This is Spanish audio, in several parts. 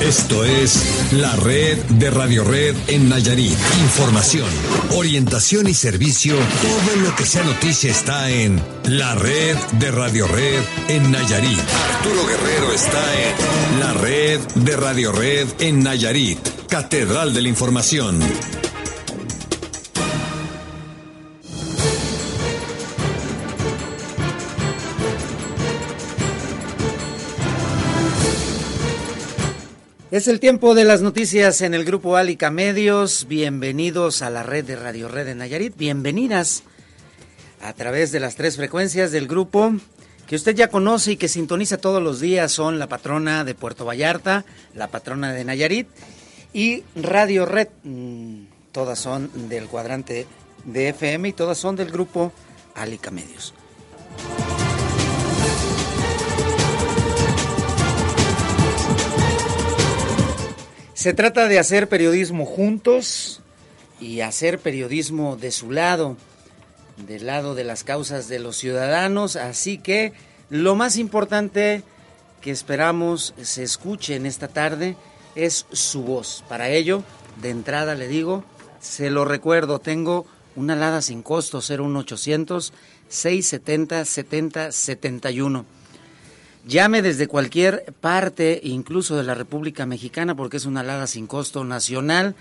Esto es la red de Radio Red en Nayarit. Información, orientación y servicio. Todo lo que sea noticia está en la red de Radio Red en Nayarit. Arturo Guerrero está en la red de Radio Red en Nayarit. Catedral de la Información. Es el tiempo de las noticias en el grupo Alica Medios. Bienvenidos a la red de Radio Red de Nayarit. Bienvenidas a través de las tres frecuencias del grupo que usted ya conoce y que sintoniza todos los días. Son la patrona de Puerto Vallarta, la patrona de Nayarit y Radio Red. Mm, todas son del cuadrante de FM y todas son del grupo Alica Medios. Se trata de hacer periodismo juntos y hacer periodismo de su lado, del lado de las causas de los ciudadanos. Así que lo más importante que esperamos se escuche en esta tarde es su voz. Para ello, de entrada le digo, se lo recuerdo, tengo una alada sin costo 01800 670 70 71 Llame desde cualquier parte, incluso de la República Mexicana, porque es una alada sin costo nacional.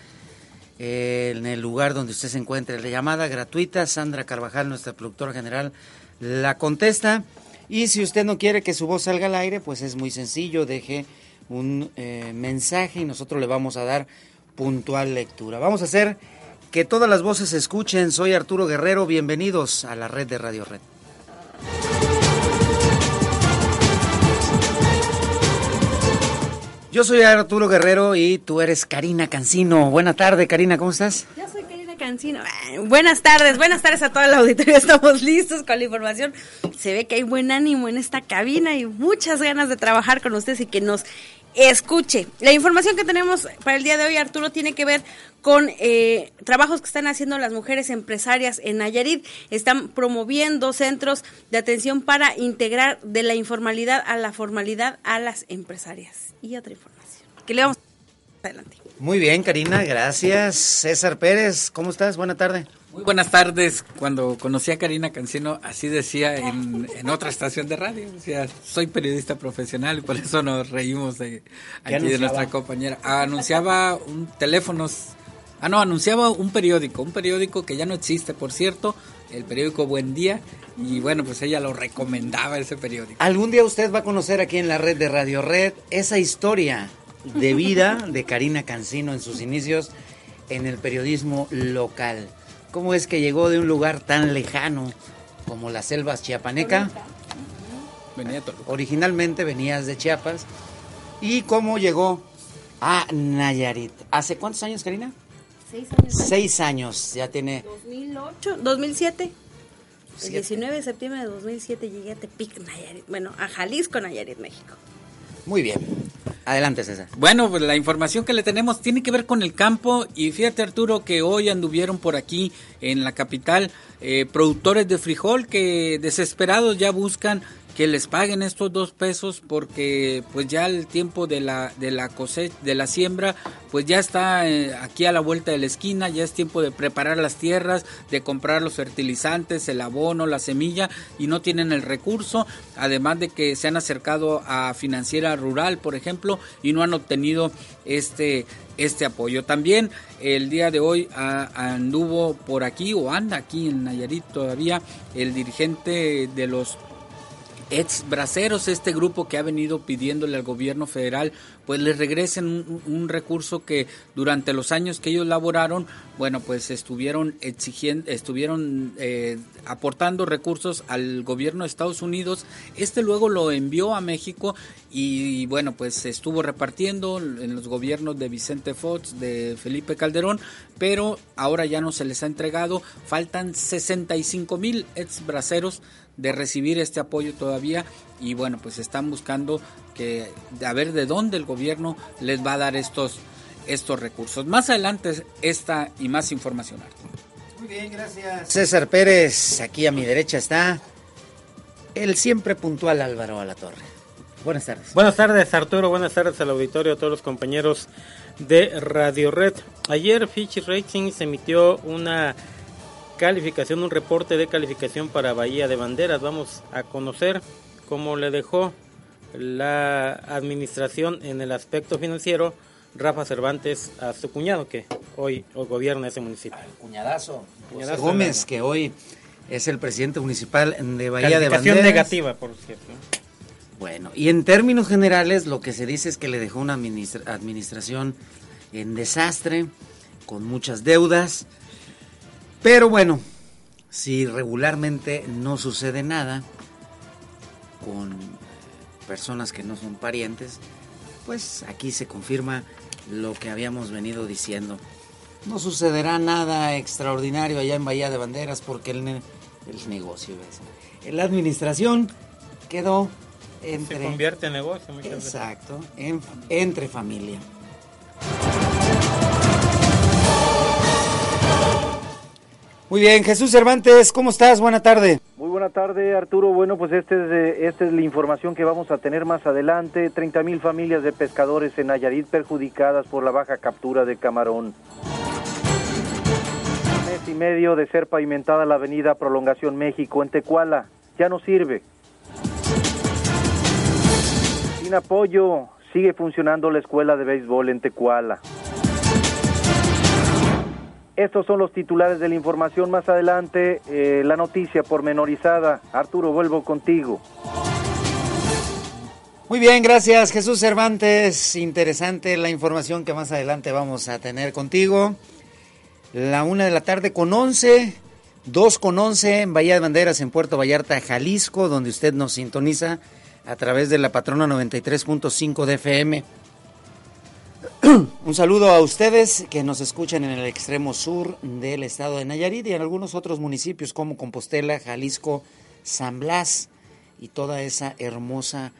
Eh, en el lugar donde usted se encuentre, la llamada gratuita, Sandra Carvajal, nuestra productora general, la contesta. Y si usted no quiere que su voz salga al aire, pues es muy sencillo, deje un eh, mensaje y nosotros le vamos a dar puntual lectura. Vamos a hacer que todas las voces se escuchen. Soy Arturo Guerrero, bienvenidos a la red de Radio Red. Yo soy Arturo Guerrero y tú eres Karina Cancino. Buena tarde, Karina, ¿cómo estás? Yo soy Karina Cancino. Buenas tardes, buenas tardes a toda la auditoría. Estamos listos con la información. Se ve que hay buen ánimo en esta cabina y muchas ganas de trabajar con ustedes y que nos escuche. La información que tenemos para el día de hoy, Arturo, tiene que ver con eh, trabajos que están haciendo las mujeres empresarias en Nayarit. Están promoviendo centros de atención para integrar de la informalidad a la formalidad a las empresarias y otra información. Que le vamos adelante. Muy bien, Karina, gracias. César Pérez, ¿cómo estás? Buena tarde. Muy buenas tardes. Cuando conocí a Karina Cancino, así decía en, otra estación de radio. Decía, soy periodista profesional y por eso nos reímos de aquí de nuestra compañera. Anunciaba un teléfonos. Ah, no, anunciaba un periódico, un periódico que ya no existe, por cierto, el periódico Buen Día, y bueno, pues ella lo recomendaba ese periódico. Algún día usted va a conocer aquí en la red de Radio Red esa historia de vida de Karina Cancino en sus inicios en el periodismo local. ¿Cómo es que llegó de un lugar tan lejano como las selvas chiapaneca? Venía Originalmente venías de Chiapas. ¿Y cómo llegó a Nayarit? ¿Hace cuántos años, Karina? Seis años. Seis años, ya tiene... 2008, 2007. El 19 de septiembre de 2007 llegué a Tepic, Nayarit. Bueno, a Jalisco, Nayarit, México. Muy bien. Adelante, César. Bueno, pues la información que le tenemos tiene que ver con el campo y fíjate Arturo que hoy anduvieron por aquí en la capital eh, productores de frijol que desesperados ya buscan que les paguen estos dos pesos porque pues ya el tiempo de la de la cosecha de la siembra pues ya está eh, aquí a la vuelta de la esquina ya es tiempo de preparar las tierras de comprar los fertilizantes el abono la semilla y no tienen el recurso además de que se han acercado a financiera rural por ejemplo y no han obtenido este este apoyo. También el día de hoy anduvo por aquí o anda aquí en Nayarit todavía el dirigente de los ex braceros, este grupo que ha venido pidiéndole al gobierno federal, pues les regresen un, recurso que durante los años que ellos laboraron, bueno, pues estuvieron exigiendo, estuvieron eh, aportando recursos al gobierno de Estados Unidos. Este luego lo envió a México y, bueno, pues estuvo repartiendo en los gobiernos de Vicente Fox, de Felipe Calderón, pero ahora ya no se les ha entregado. Faltan 65 mil ex braceros de recibir este apoyo todavía y bueno, pues están buscando que a ver de dónde el gobierno les va a dar estos estos recursos. Más adelante esta y más información. Muy bien, gracias. César Pérez, aquí a mi derecha está el siempre puntual Álvaro Alatorre. Buenas tardes. Buenas tardes, Arturo. Buenas tardes al auditorio, a todos los compañeros de Radio Red. Ayer Fitch Ratings emitió una calificación, un reporte de calificación para Bahía de Banderas. Vamos a conocer cómo le dejó la administración en el aspecto financiero Rafa Cervantes a su cuñado que hoy, gobierna ese municipio. Al cuñadazo, cuñadazo Gómez, que hoy es el presidente municipal de Bahía de Banderas. negativa, por cierto. Bueno, y en términos generales lo que se dice es que le dejó una administración en desastre, con muchas deudas, pero bueno, si regularmente no sucede nada con personas que no son parientes, pues aquí se confirma lo que habíamos venido diciendo. No sucederá nada extraordinario allá en Bahía de Banderas porque el, el negocio, la administración quedó entre... Se convierte en negocio muchas Exacto, entre familia. Muy bien, Jesús Cervantes, ¿cómo estás? Buena tarde. Muy buena tarde, Arturo. Bueno, pues este es, esta es la información que vamos a tener más adelante. 30 mil familias de pescadores en Nayarit perjudicadas por la baja captura de camarón. Mes y medio de ser pavimentada la avenida Prolongación México en Tecuala. Ya no sirve. Sin apoyo, sigue funcionando la escuela de béisbol en Tecuala. Estos son los titulares de la información. Más adelante, eh, la noticia pormenorizada. Arturo, vuelvo contigo. Muy bien, gracias Jesús Cervantes. Interesante la información que más adelante vamos a tener contigo. La una de la tarde con once, dos con once en Bahía de Banderas en Puerto Vallarta, Jalisco, donde usted nos sintoniza a través de la patrona 93.5 de FM. Un saludo a ustedes que nos escuchan en el extremo sur del estado de Nayarit y en algunos otros municipios como Compostela, Jalisco, San Blas y toda esa hermosa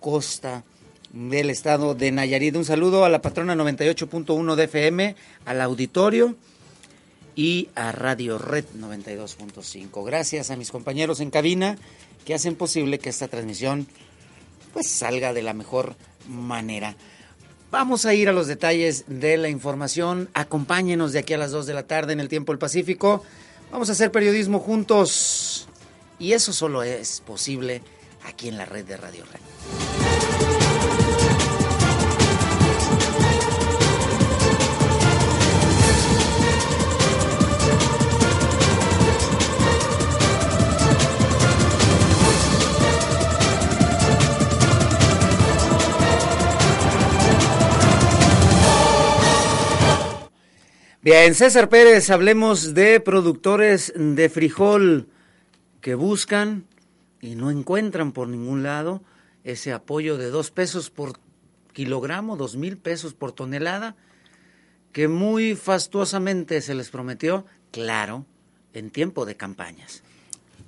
costa del estado de Nayarit. Un saludo a la patrona 98.1 de FM, al auditorio y a Radio Red 92.5. Gracias a mis compañeros en cabina que hacen posible que esta transmisión pues salga de la mejor manera. Vamos a ir a los detalles de la información. Acompáñenos de aquí a las 2 de la tarde en el tiempo del Pacífico. Vamos a hacer periodismo juntos. Y eso solo es posible aquí en la red de Radio Red. Bien, César Pérez, hablemos de productores de frijol que buscan y no encuentran por ningún lado ese apoyo de dos pesos por kilogramo, dos mil pesos por tonelada, que muy fastuosamente se les prometió, claro, en tiempo de campañas.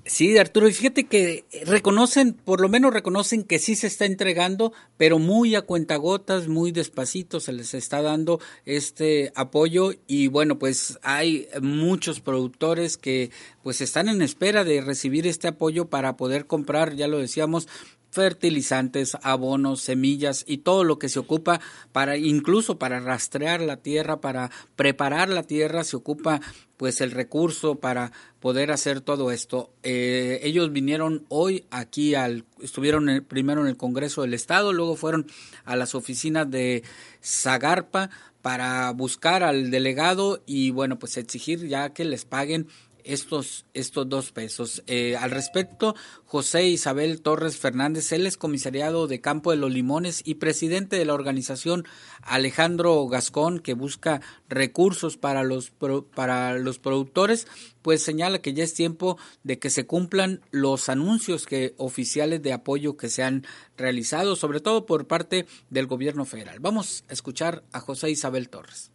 Sí, Arturo, y fíjate que reconocen, por lo menos reconocen que sí se está entregando, pero muy a cuentagotas, muy despacito se les está dando este apoyo y bueno, pues hay muchos productores que pues están en espera de recibir este apoyo para poder comprar, ya lo decíamos, fertilizantes, abonos, semillas y todo lo que se ocupa para incluso para rastrear la tierra, para preparar la tierra, se ocupa pues el recurso para poder hacer todo esto. Eh, ellos vinieron hoy aquí al, estuvieron primero en el Congreso del Estado, luego fueron a las oficinas de Zagarpa para buscar al delegado y bueno pues exigir ya que les paguen estos, estos dos pesos. Eh, al respecto, José Isabel Torres Fernández, él es comisariado de Campo de los Limones y presidente de la organización Alejandro Gascón, que busca recursos para los, para los productores, pues señala que ya es tiempo de que se cumplan los anuncios que, oficiales de apoyo que se han realizado, sobre todo por parte del gobierno federal. Vamos a escuchar a José Isabel Torres.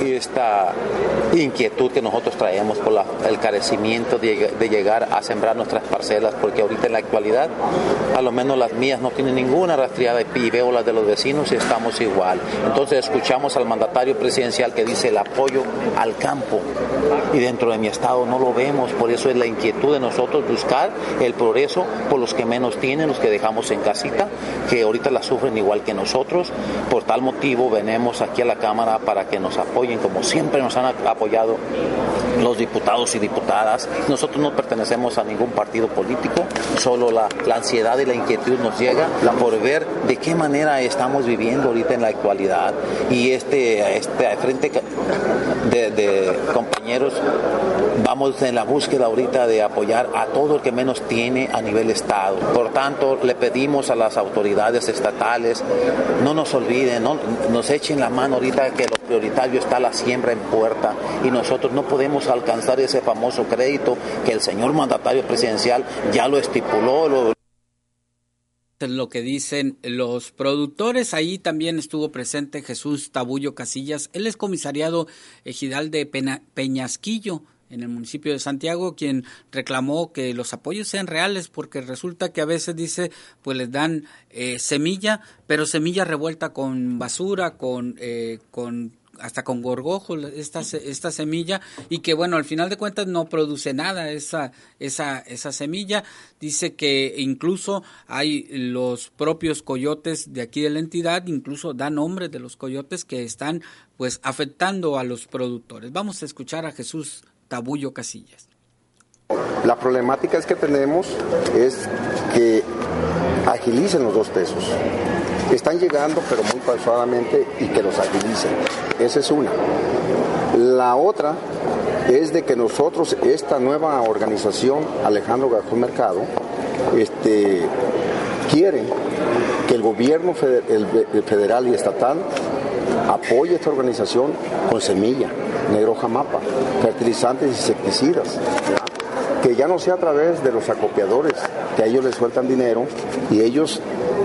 Esta inquietud que nosotros traemos por el carecimiento de, de, llegar a sembrar nuestras parcelas, porque ahorita en la actualidad, a lo menos las mías no tienen ninguna rastreada y veo las de los vecinos y estamos igual. Entonces escuchamos al mandatario presidencial que dice el apoyo al campo y dentro de mi estado no lo vemos, por eso es la inquietud de nosotros buscar el progreso por los que menos tienen, los que dejamos en casita, que ahorita la sufren igual que nosotros. Por tal motivo venimos aquí a la Cámara para que nos apoyen como siempre nos han apoyado los diputados y diputadas. Nosotros no pertenecemos a ningún partido político, solo la, ansiedad y la inquietud nos llega por ver de qué manera estamos viviendo ahorita en la actualidad y este, este frente de, de compañeros vamos en la búsqueda ahorita de apoyar a todo el que menos tiene a nivel Estado. Por tanto, le pedimos a las autoridades estatales, no nos olviden, no nos echen la mano ahorita que lo prioritario está la siembra en puerta y nosotros no podemos alcanzar ese famoso crédito que el señor mandatario presidencial ya lo estipuló. Lo lo que dicen los productores. Ahí también estuvo presente Jesús Tabullo Casillas. Él es comisariado ejidal de Peñasquillo en el municipio de Santiago, quien reclamó que los apoyos sean reales, porque resulta que a veces dice, pues les dan eh, semilla, pero semilla revuelta con basura, con, eh, con hasta con gorgojo esta, esta semilla y que bueno al final de cuentas no produce nada esa esa esa semilla. Dice que incluso hay los propios coyotes de aquí de la entidad incluso da nombre de los coyotes que están pues afectando a los productores. Vamos a escuchar a Jesús Tabullo Casillas. La problemática es que tenemos es que agilicen los dos pesos están llegando, pero muy pausadamente y que los agilicen. Esa es una. La otra es de que nosotros, esta nueva organización, Alejandro Gajón Mercado, este, quiere que el gobierno federal y estatal apoye esta organización con semilla, negro jamapa, fertilizantes y insecticidas que ya no sea a través de los acopiadores, que a ellos les sueltan dinero y ellos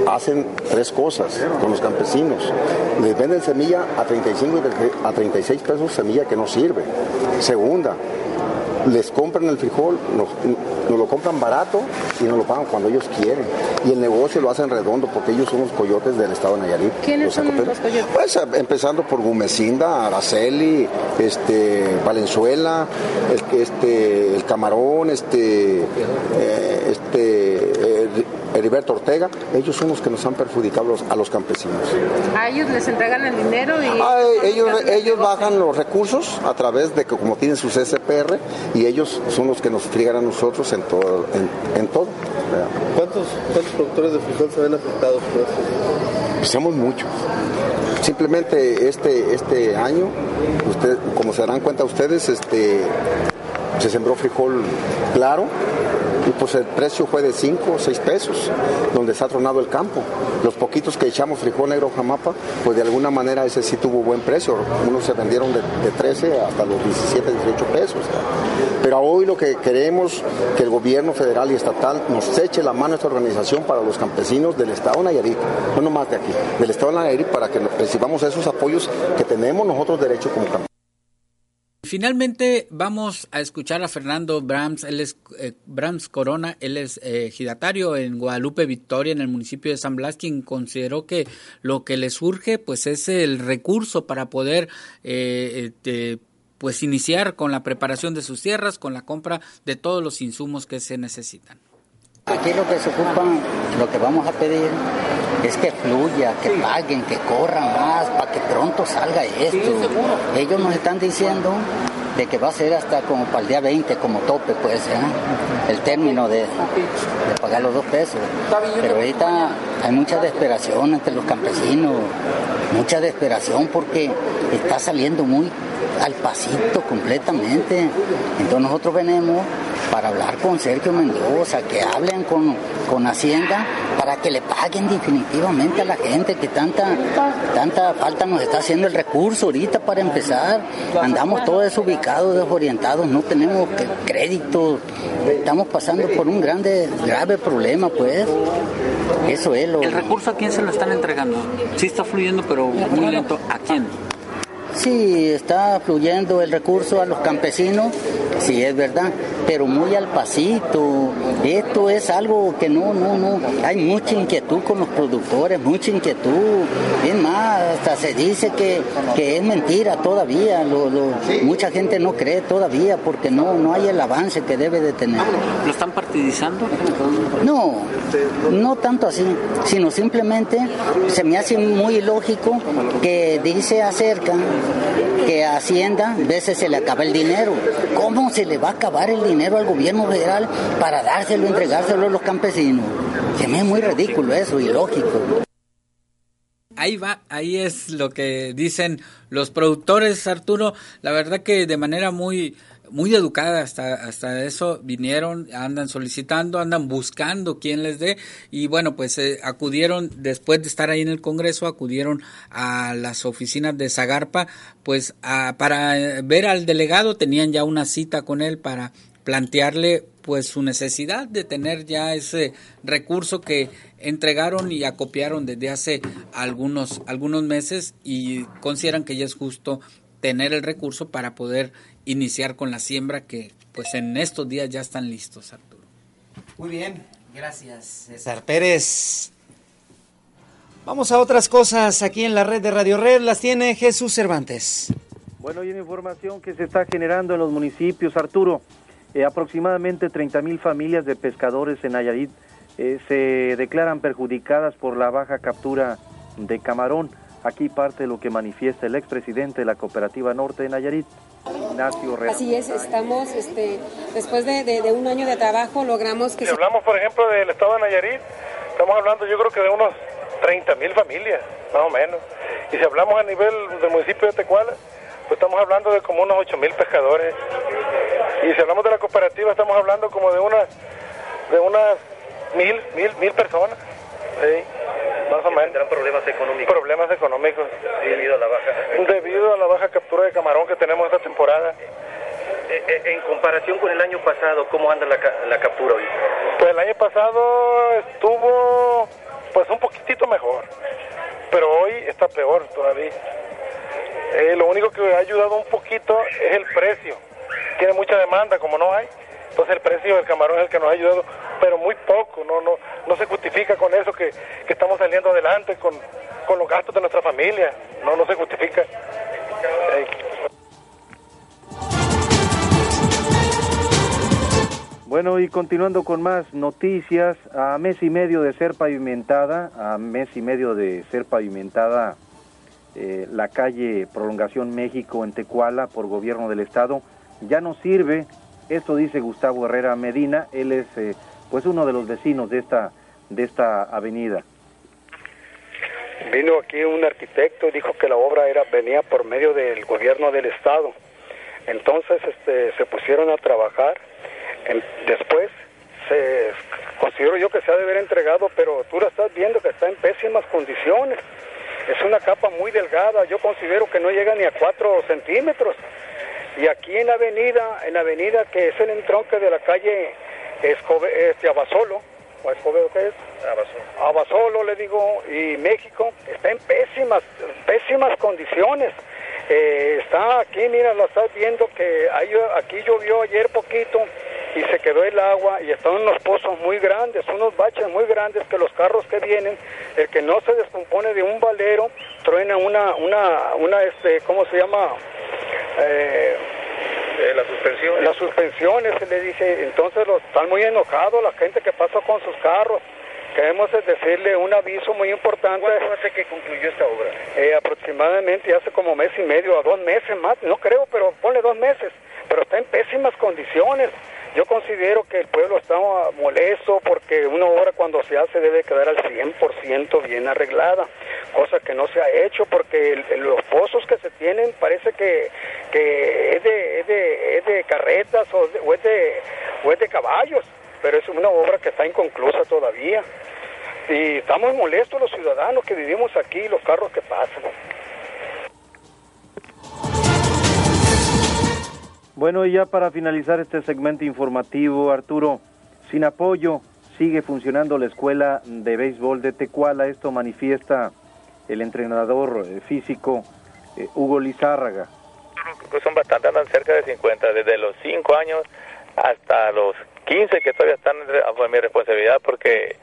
hacen tres cosas con los campesinos. Les venden semilla a 35 a 36 pesos, semilla que no sirve. Segunda, les compran el frijol, lo compran barato y nos lo pagan cuando ellos quieren. Y el negocio lo hacen redondo porque ellos son los coyotes del estado de Nayarit. ¿Quiénes son los coyotes? Pues empezando por Gumecinda, Araceli, este, Valenzuela, el, este, el Camarón, este, eh, este, eh, Heriberto Ortega, ellos son los que nos han perjudicado a los campesinos. ¿A ellos les entregan el dinero? y ah, ellos, ellos bajan los recursos a través de que como tienen sus SPR y ellos son los que nos friegan a nosotros en todo. En, todo. ¿Cuántos, productores de frijol se ven afectados por esto? Pues somos muchos. Simplemente este, este año, usted, como se darán cuenta ustedes, este, se sembró frijol claro, y pues el precio fue de 5 o 6 pesos, donde se ha tronado el campo. Los poquitos que echamos frijol negro jamapa, pues de alguna manera ese sí tuvo buen precio. Unos se vendieron de, 13 hasta los 17, 18 pesos. Pero hoy lo que queremos que el gobierno federal y estatal nos eche la mano a esta organización para los campesinos del estado de Nayarit, no nomás de aquí, del estado de Nayarit, para que recibamos esos apoyos que tenemos nosotros derecho como campesinos. Finalmente vamos a escuchar a Fernando Brahms, él es eh, Brahms Corona, él es eh, en Guadalupe Victoria, en el municipio de San Blas, quien consideró que lo que le surge pues es el recurso para poder eh, este, pues iniciar con la preparación de sus tierras, con la compra de todos los insumos que se necesitan. Aquí lo que se ocupan, lo que vamos a pedir es que fluya, que paguen, que corran más, para que pronto salga esto. Ellos nos están diciendo de que va a ser hasta como para el día 20 como tope, pues, ¿eh? el término de, de, pagar los dos pesos. Pero ahorita hay mucha desesperación entre los campesinos, mucha desesperación porque está saliendo muy al pasito completamente. Entonces nosotros venimos para hablar con Sergio Mendoza, que hablen con, con Hacienda para que le paguen definitivamente a la gente que tanta, tanta falta nos está haciendo el recurso ahorita para empezar. Andamos todos desubicados, desorientados, no tenemos crédito, estamos pasando por un grande, grave problema, pues. Eso es lo. ¿El recurso a quién se lo están entregando? Sí está fluyendo, pero muy lento. ¿A quién? Sí, está fluyendo el recurso a los campesinos, sí es verdad, pero muy al pasito. Esto es algo que no, no, no. Hay mucha inquietud con los productores, mucha inquietud. Es más, hasta se dice que, que es mentira todavía. Lo, lo, mucha gente no cree todavía porque no, no hay el avance que debe de tener. ¿Lo están partidizando? No, no tanto así, sino simplemente se me hace muy ilógico que dice acerca que a Hacienda a veces se le acaba el dinero. ¿Cómo se le va a acabar el dinero al gobierno federal para dárselo, entregárselo a los campesinos? Se me es muy ridículo eso, ilógico. Ahí va, ahí es lo que dicen los productores, Arturo. La verdad que de manera muy muy educada hasta, hasta eso vinieron, andan solicitando, andan buscando quién les dé y bueno, pues eh, acudieron, después de estar ahí en el Congreso, acudieron a las oficinas de Zagarpa, pues para ver al delegado, tenían ya una cita con él para plantearle pues su necesidad de tener ya ese recurso que entregaron y acopiaron desde hace algunos algunos meses y consideran que ya es justo tener el recurso para poder iniciar con la siembra que pues en estos días ya están listos, Arturo. Muy bien, gracias César Pérez. Vamos a otras cosas aquí en la red de Radio Red, las tiene Jesús Cervantes. Bueno, y una información que se está generando en los municipios, Arturo. Eh, aproximadamente 30 mil familias de pescadores en Nayarit eh, se declaran perjudicadas por la baja captura de camarón. Aquí parte de lo que manifiesta el expresidente de la Cooperativa Norte de Nayarit, Ignacio Herrera. Así es, estamos, este, después de, de, un año de trabajo, logramos que... Si hablamos, por ejemplo, del estado de Nayarit, estamos hablando yo creo que de unos 30 mil familias, más o menos. Y si hablamos a nivel del municipio de Tecuala, pues estamos hablando de como unos 8 mil pescadores. Y si hablamos de la cooperativa, estamos hablando como de unas, de unas mil, mil, mil personas. ¿Sí? más o menos. ¿Tendrán problemas económicos? Problemas económicos. Debido a la baja. Debido a la baja captura de camarón que tenemos esta temporada. Eh, eh, en comparación con el año pasado, ¿cómo anda la, la captura hoy? Pues el año pasado estuvo pues un poquitito mejor, pero hoy está peor todavía. Eh, lo único que ha ayudado un poquito es el precio. Tiene mucha demanda, como no hay. Entonces el precio del camarón es el que nos ha ayudado, pero muy poco, no, no, no se justifica con eso que, que estamos saliendo adelante con, con, los gastos de nuestra familia, no, no se justifica. Bueno, y continuando con más noticias, a mes y medio de ser pavimentada, a mes y medio de ser pavimentada eh, la calle Prolongación México en Tecuala por gobierno del estado, ya no sirve esto dice Gustavo Herrera Medina, él es eh, pues uno de los vecinos de esta, de esta avenida. Vino aquí un arquitecto y dijo que la obra era venía por medio del gobierno del estado. Entonces este, se pusieron a trabajar. Después se considero yo que se ha de haber entregado, pero tú la estás viendo que está en pésimas condiciones. Es una capa muy delgada, yo considero que no llega ni a 4 centímetros. Y aquí en la avenida, en la avenida que es el entronque de la calle Escobe, este, Abasolo, ¿o Escobedo qué es? Abasolo. Abasolo, le digo, y México está en pésimas, pésimas condiciones. Eh, está aquí, mira, lo estás viendo que hay, aquí llovió ayer poquito y se quedó el agua y están unos pozos muy grandes, unos baches muy grandes que los carros que vienen, el que no se descompone de un valero, truena una, una, una, este, ¿cómo se llama? Eh, eh, las suspensiones. Las suspensiones, se le dice, entonces los, están muy enojados la gente que pasa con sus carros. Queremos decirle un aviso muy importante. ¿Cuánto hace que concluyó esta obra? Eh, aproximadamente hace como mes y medio, a dos meses más, no creo, pero ponle dos meses. Pero está en pésimas condiciones. Yo considero que el pueblo está molesto porque una obra cuando se hace debe quedar al 100% bien arreglada, cosa que no se ha hecho porque el, los pozos que se tienen parece que, es, de, es, de, es de carretas o, es de, es de caballos, pero es una obra que está inconclusa todavía. Y estamos molestos los ciudadanos que vivimos aquí, los carros que pasan. Bueno, y ya para finalizar este segmento informativo, Arturo, sin apoyo sigue funcionando la escuela de béisbol de Tecuala. Esto manifiesta el entrenador físico eh, Hugo Lizárraga. Son bastante, andan cerca de 50, desde los 5 años hasta los 15 que todavía están bajo mi responsabilidad porque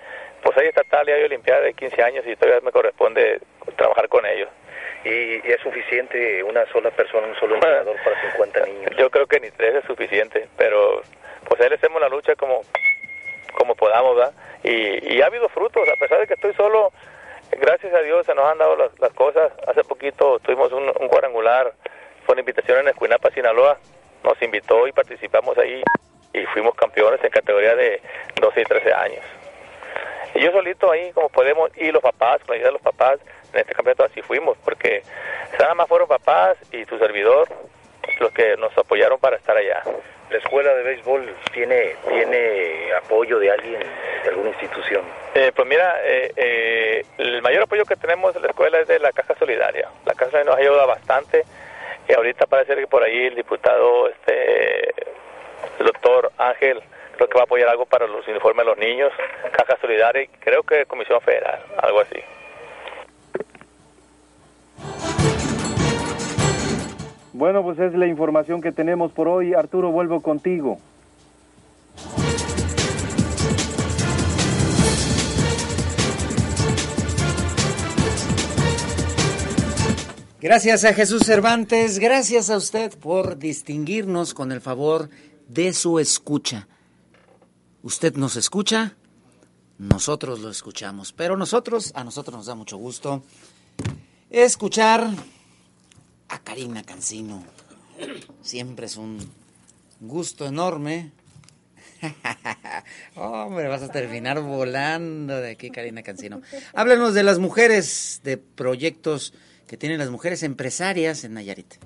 pues hay estatal y hay olimpiada de 15 años y todavía me corresponde trabajar con ellos. ¿Y, es suficiente una sola persona, un solo entrenador para 50 niños? Yo creo que ni tres es suficiente, pero pues ahí le hacemos la lucha como, como podamos, ¿verdad? Y, y ha habido frutos, a pesar de que estoy solo, gracias a Dios se nos han dado las, cosas. Hace poquito tuvimos un, un cuadrangular, fue una invitación en Escuinapa, Sinaloa, nos invitó y participamos ahí y fuimos campeones en categoría de 12 y 13 años. Y yo solito ahí, como podemos, y los papás, con la ayuda de los papás, en este campeonato así fuimos, porque nada más fueron papás y su servidor los que nos apoyaron para estar allá. ¿La escuela de béisbol tiene, tiene apoyo de alguien, de alguna institución? Eh, pues mira, eh, eh, el mayor apoyo que tenemos en la escuela es de la Caja Solidaria. La Caja Solidaria nos ayuda bastante y ahorita parece que por ahí el diputado, este, el doctor Ángel, creo que va a apoyar algo para los uniformes de los niños, Caja Solidaria y creo que Comisión Federal, algo así. Bueno, pues es la información que tenemos por hoy. Arturo, vuelvo contigo. Gracias a Jesús Cervantes, gracias a usted por distinguirnos con el favor de su escucha. Usted nos escucha, nosotros lo escuchamos, pero nosotros, a nosotros nos da mucho gusto escuchar a Karina Cancino. Siempre es un gusto enorme. Hombre, vas a terminar volando de aquí, Karina Cancino. Háblanos de las mujeres, de proyectos que tienen las mujeres empresarias en Nayarit.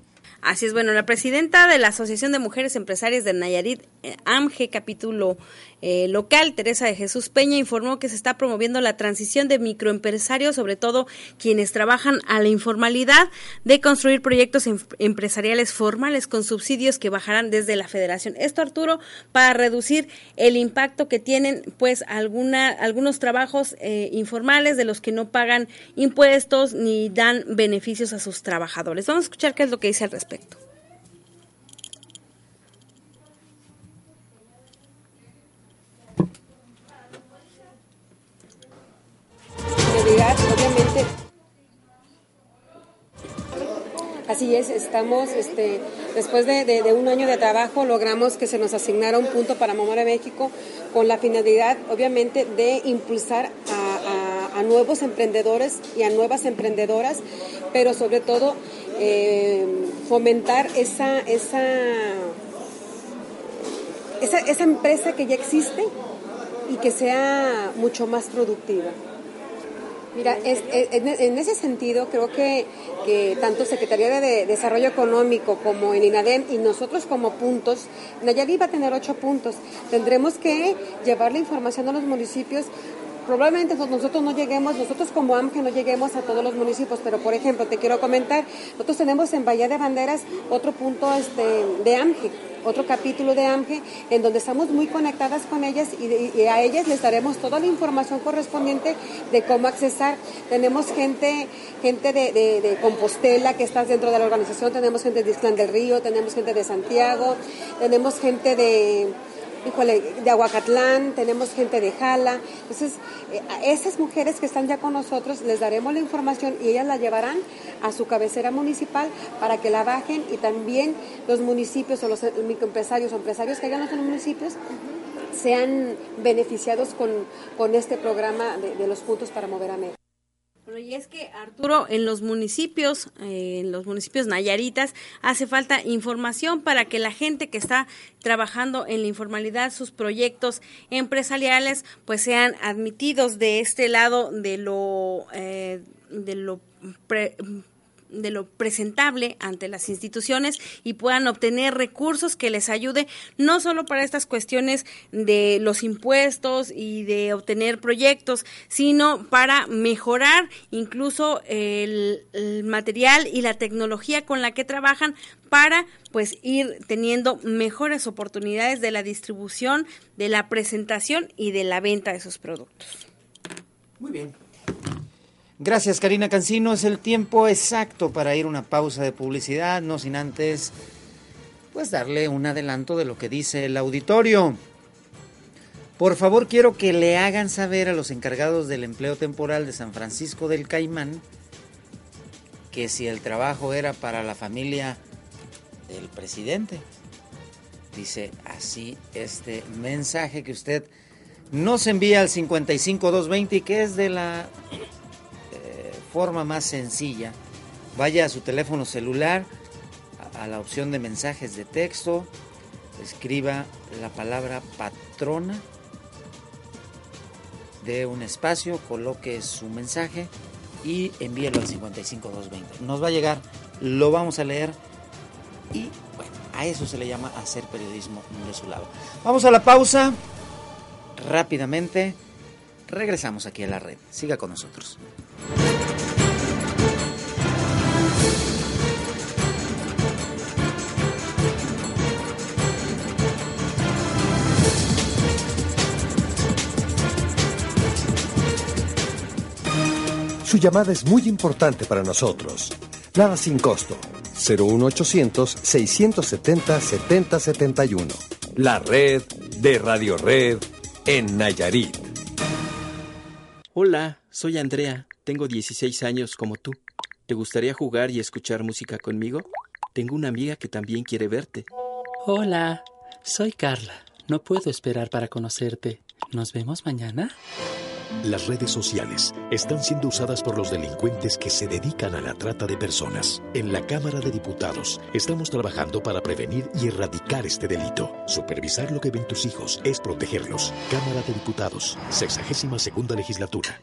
Así es, bueno, la presidenta de la Asociación de Mujeres Empresarias de Nayarit, eh, AMGE, capítulo eh, local, Teresa de Jesús Peña, informó que se está promoviendo la transición de microempresarios, sobre todo quienes trabajan a la informalidad, de construir proyectos em, empresariales formales con subsidios que bajarán desde la federación. Esto, Arturo, para reducir el impacto que tienen, pues, alguna, algunos trabajos eh, informales de los que no pagan impuestos ni dan beneficios a sus trabajadores. Vamos a escuchar qué es lo que dice al respecto. Obviamente. Así es, estamos, este, después de, un año de trabajo, logramos que se nos asignara un punto para Mamora México con la finalidad, obviamente, de impulsar a, nuevos emprendedores y a nuevas emprendedoras, pero sobre todo eh, fomentar esa, esa, esa, empresa que ya existe y que sea mucho más productiva. Mira, en, ese sentido creo que, que, tanto Secretaría de Desarrollo Económico como en INADEM y nosotros como puntos, Nayarit va a tener ocho puntos. Tendremos que llevar la información a los municipios probablemente nosotros no lleguemos, nosotros como AMGE no lleguemos a todos los municipios, pero por ejemplo, te quiero comentar, nosotros tenemos en Bahía de Banderas otro punto este, de AMGE, otro capítulo de AMGE, en donde estamos muy conectadas con ellas y, a ellas les daremos toda la información correspondiente de cómo accesar. Tenemos gente, gente de, Compostela que está dentro de la organización, tenemos gente de Islán del Río, tenemos gente de Santiago, tenemos gente de de Aguacatlán, tenemos gente de Jala. Entonces, eh, a esas mujeres que están ya con nosotros les daremos la información y ellas la llevarán a su cabecera municipal para que la bajen y también los municipios o los microempresarios o empresarios que hayan en los municipios sean beneficiados con, con este programa de, de los puntos para mover a México. Bueno, y es que Arturo, en los municipios, eh, en los municipios nayaritas, hace falta información para que la gente que está trabajando en la informalidad, sus proyectos empresariales, pues sean admitidos de este lado de lo, eh, de lo de lo presentable ante las instituciones y puedan obtener recursos que les ayude no solo para estas cuestiones de los impuestos y de obtener proyectos, sino para mejorar incluso el, material y la tecnología con la que trabajan para pues ir teniendo mejores oportunidades de la distribución, de la presentación y de la venta de sus productos. Muy bien. Gracias Karina Cancino, es el tiempo exacto para ir a una pausa de publicidad, no sin antes pues darle un adelanto de lo que dice el auditorio. Por favor, quiero que le hagan saber a los encargados del empleo temporal de San Francisco del Caimán que si el trabajo era para la familia del presidente. Dice así este mensaje que usted nos envía al 55220 y que es de la forma más sencilla. Vaya a su teléfono celular, a, la opción de mensajes de texto, escriba la palabra patrona de un espacio, coloque su mensaje y envíelo al 55220. Nos va a llegar, lo vamos a leer y bueno, a eso se le llama hacer periodismo de su lado. Vamos a la pausa rápidamente. Regresamos aquí a la red. Siga con nosotros. Su llamada es muy importante para nosotros. Nada sin costo. 01800-670-7071. La red de Radio Red en Nayarit. Hola, soy Andrea. Tengo 16 años como tú. ¿Te gustaría jugar y escuchar música conmigo? Tengo una amiga que también quiere verte. Hola, soy Carla. No puedo esperar para conocerte. ¿Nos vemos mañana? Las redes sociales están siendo usadas por los delincuentes que se dedican a la trata de personas. En la Cámara de Diputados estamos trabajando para prevenir y erradicar este delito. Supervisar lo que ven tus hijos es protegerlos. Cámara de Diputados, 62 segunda legislatura.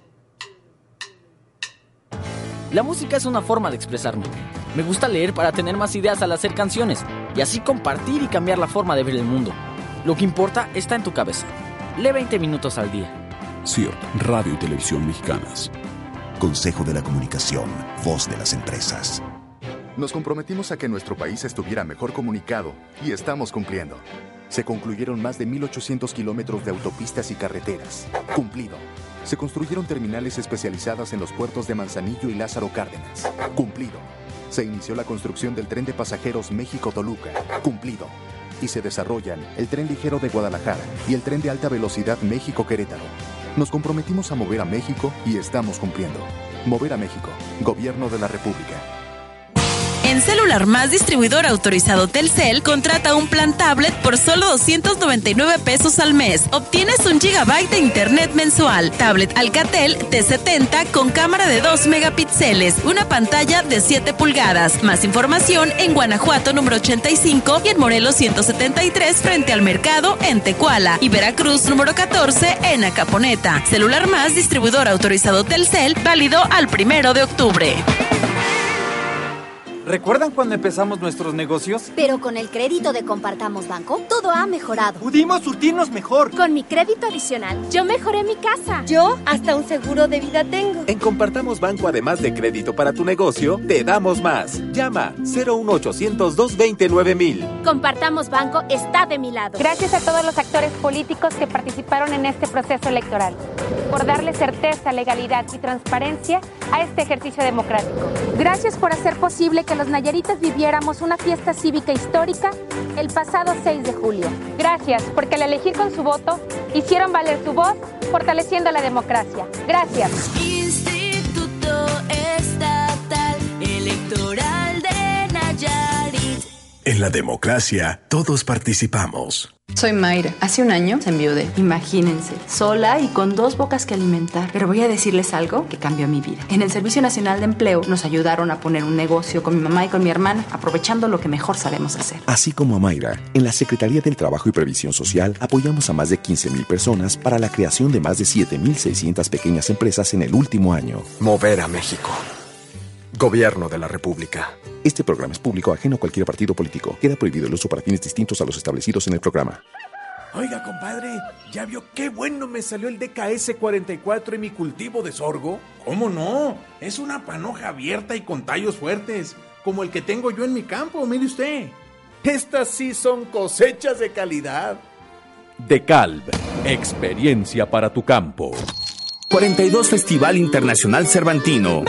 La música es una forma de expresarme. Me gusta leer para tener más ideas al hacer canciones y así compartir y cambiar la forma de ver el mundo. Lo que importa está en tu cabeza. Lee 20 minutos al día. CIRT, Radio y Televisión Mexicanas. Consejo de la Comunicación, voz de las empresas. Nos comprometimos a que nuestro país estuviera mejor comunicado y estamos cumpliendo. Se concluyeron más de 1.800 kilómetros de autopistas y carreteras. Cumplido. Se construyeron terminales especializadas en los puertos de Manzanillo y Lázaro Cárdenas. Cumplido. Se inició la construcción del tren de pasajeros México-Toluca. Cumplido. Y se desarrollan el tren ligero de Guadalajara y el tren de alta velocidad México-Querétaro. Nos comprometimos a mover a México y estamos cumpliendo. Mover a México, Gobierno de la República. En Celular Más Distribuidor Autorizado Telcel, contrata un plan tablet por solo 299 pesos al mes. Obtienes un gigabyte de internet mensual. Tablet Alcatel T70 con cámara de 2 megapíxeles, una pantalla de 7 pulgadas. Más información en Guanajuato número 85 y en Morelos 173 frente al mercado en Tecuala y Veracruz número 14 en Acaponeta. Celular Más Distribuidor Autorizado Telcel, válido al primero de octubre. ¿Recuerdan cuando empezamos nuestros negocios? Pero con el crédito de Compartamos Banco, todo ha mejorado. Pudimos surtirnos mejor. Con mi crédito adicional, yo mejoré mi casa. Yo hasta un seguro de vida tengo. En Compartamos Banco, además de crédito para tu negocio, te damos más. Llama 01800 229 mil. Compartamos Banco está de mi lado. Gracias a todos los actores políticos que participaron en este proceso electoral, por darle certeza, legalidad y transparencia a este ejercicio democrático. Gracias por hacer posible que los nayaritas viviéramos una fiesta cívica histórica el pasado 6 de julio. Gracias, porque al elegir con su voto, hicieron valer su voz, fortaleciendo la democracia. Gracias. Instituto Estatal Electoral de Nayarit. En la democracia, todos participamos. Soy Mayra. Hace un año se enviudé. Imagínense, sola y con dos bocas que alimentar. Pero voy a decirles algo que cambió mi vida. En el Servicio Nacional de Empleo nos ayudaron a poner un negocio con mi mamá y con mi hermana, aprovechando lo que mejor sabemos hacer. Así como a Mayra, en la Secretaría del Trabajo y Previsión Social apoyamos a más de 15.000 personas para la creación de más de 7.600 pequeñas empresas en el último año. Mover a México. Gobierno de la República. Este programa es público ajeno a cualquier partido político. Queda prohibido el uso para fines distintos a los establecidos en el programa. Oiga, compadre, ¿ya vio qué bueno me salió el DKS 44 en mi cultivo de sorgo? ¿Cómo no? Es una panoja abierta y con tallos fuertes, como el que tengo yo en mi campo, mire usted. Estas sí son cosechas de calidad. DeCalb, experiencia para tu campo. 42 Festival Internacional Cervantino.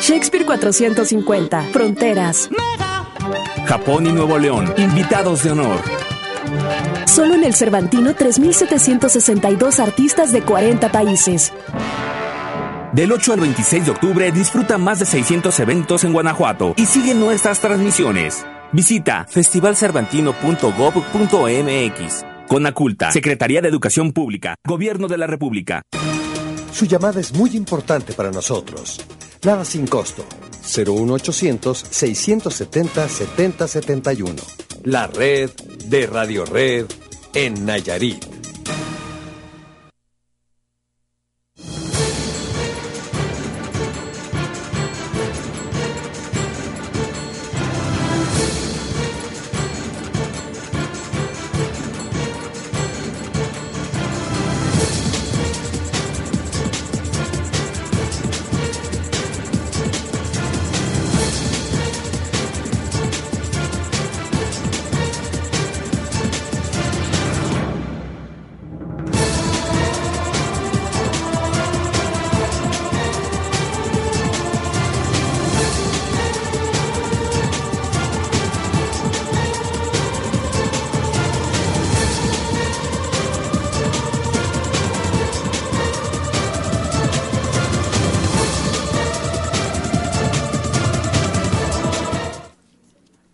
Shakespeare 450. Fronteras. Japón y Nuevo León. Invitados de honor. Solo en el Cervantino 3.762 artistas de 40 países. Del 8 al 26 de octubre disfruta más de 600 eventos en Guanajuato y sigue nuestras transmisiones. Visita festivalcervantino.gov.mx. Conaculta, Secretaría de Educación Pública, Gobierno de la República. Su llamada es muy importante para nosotros. Nada sin costo. 01800 670 7071. La red de Radio Red en Nayarit.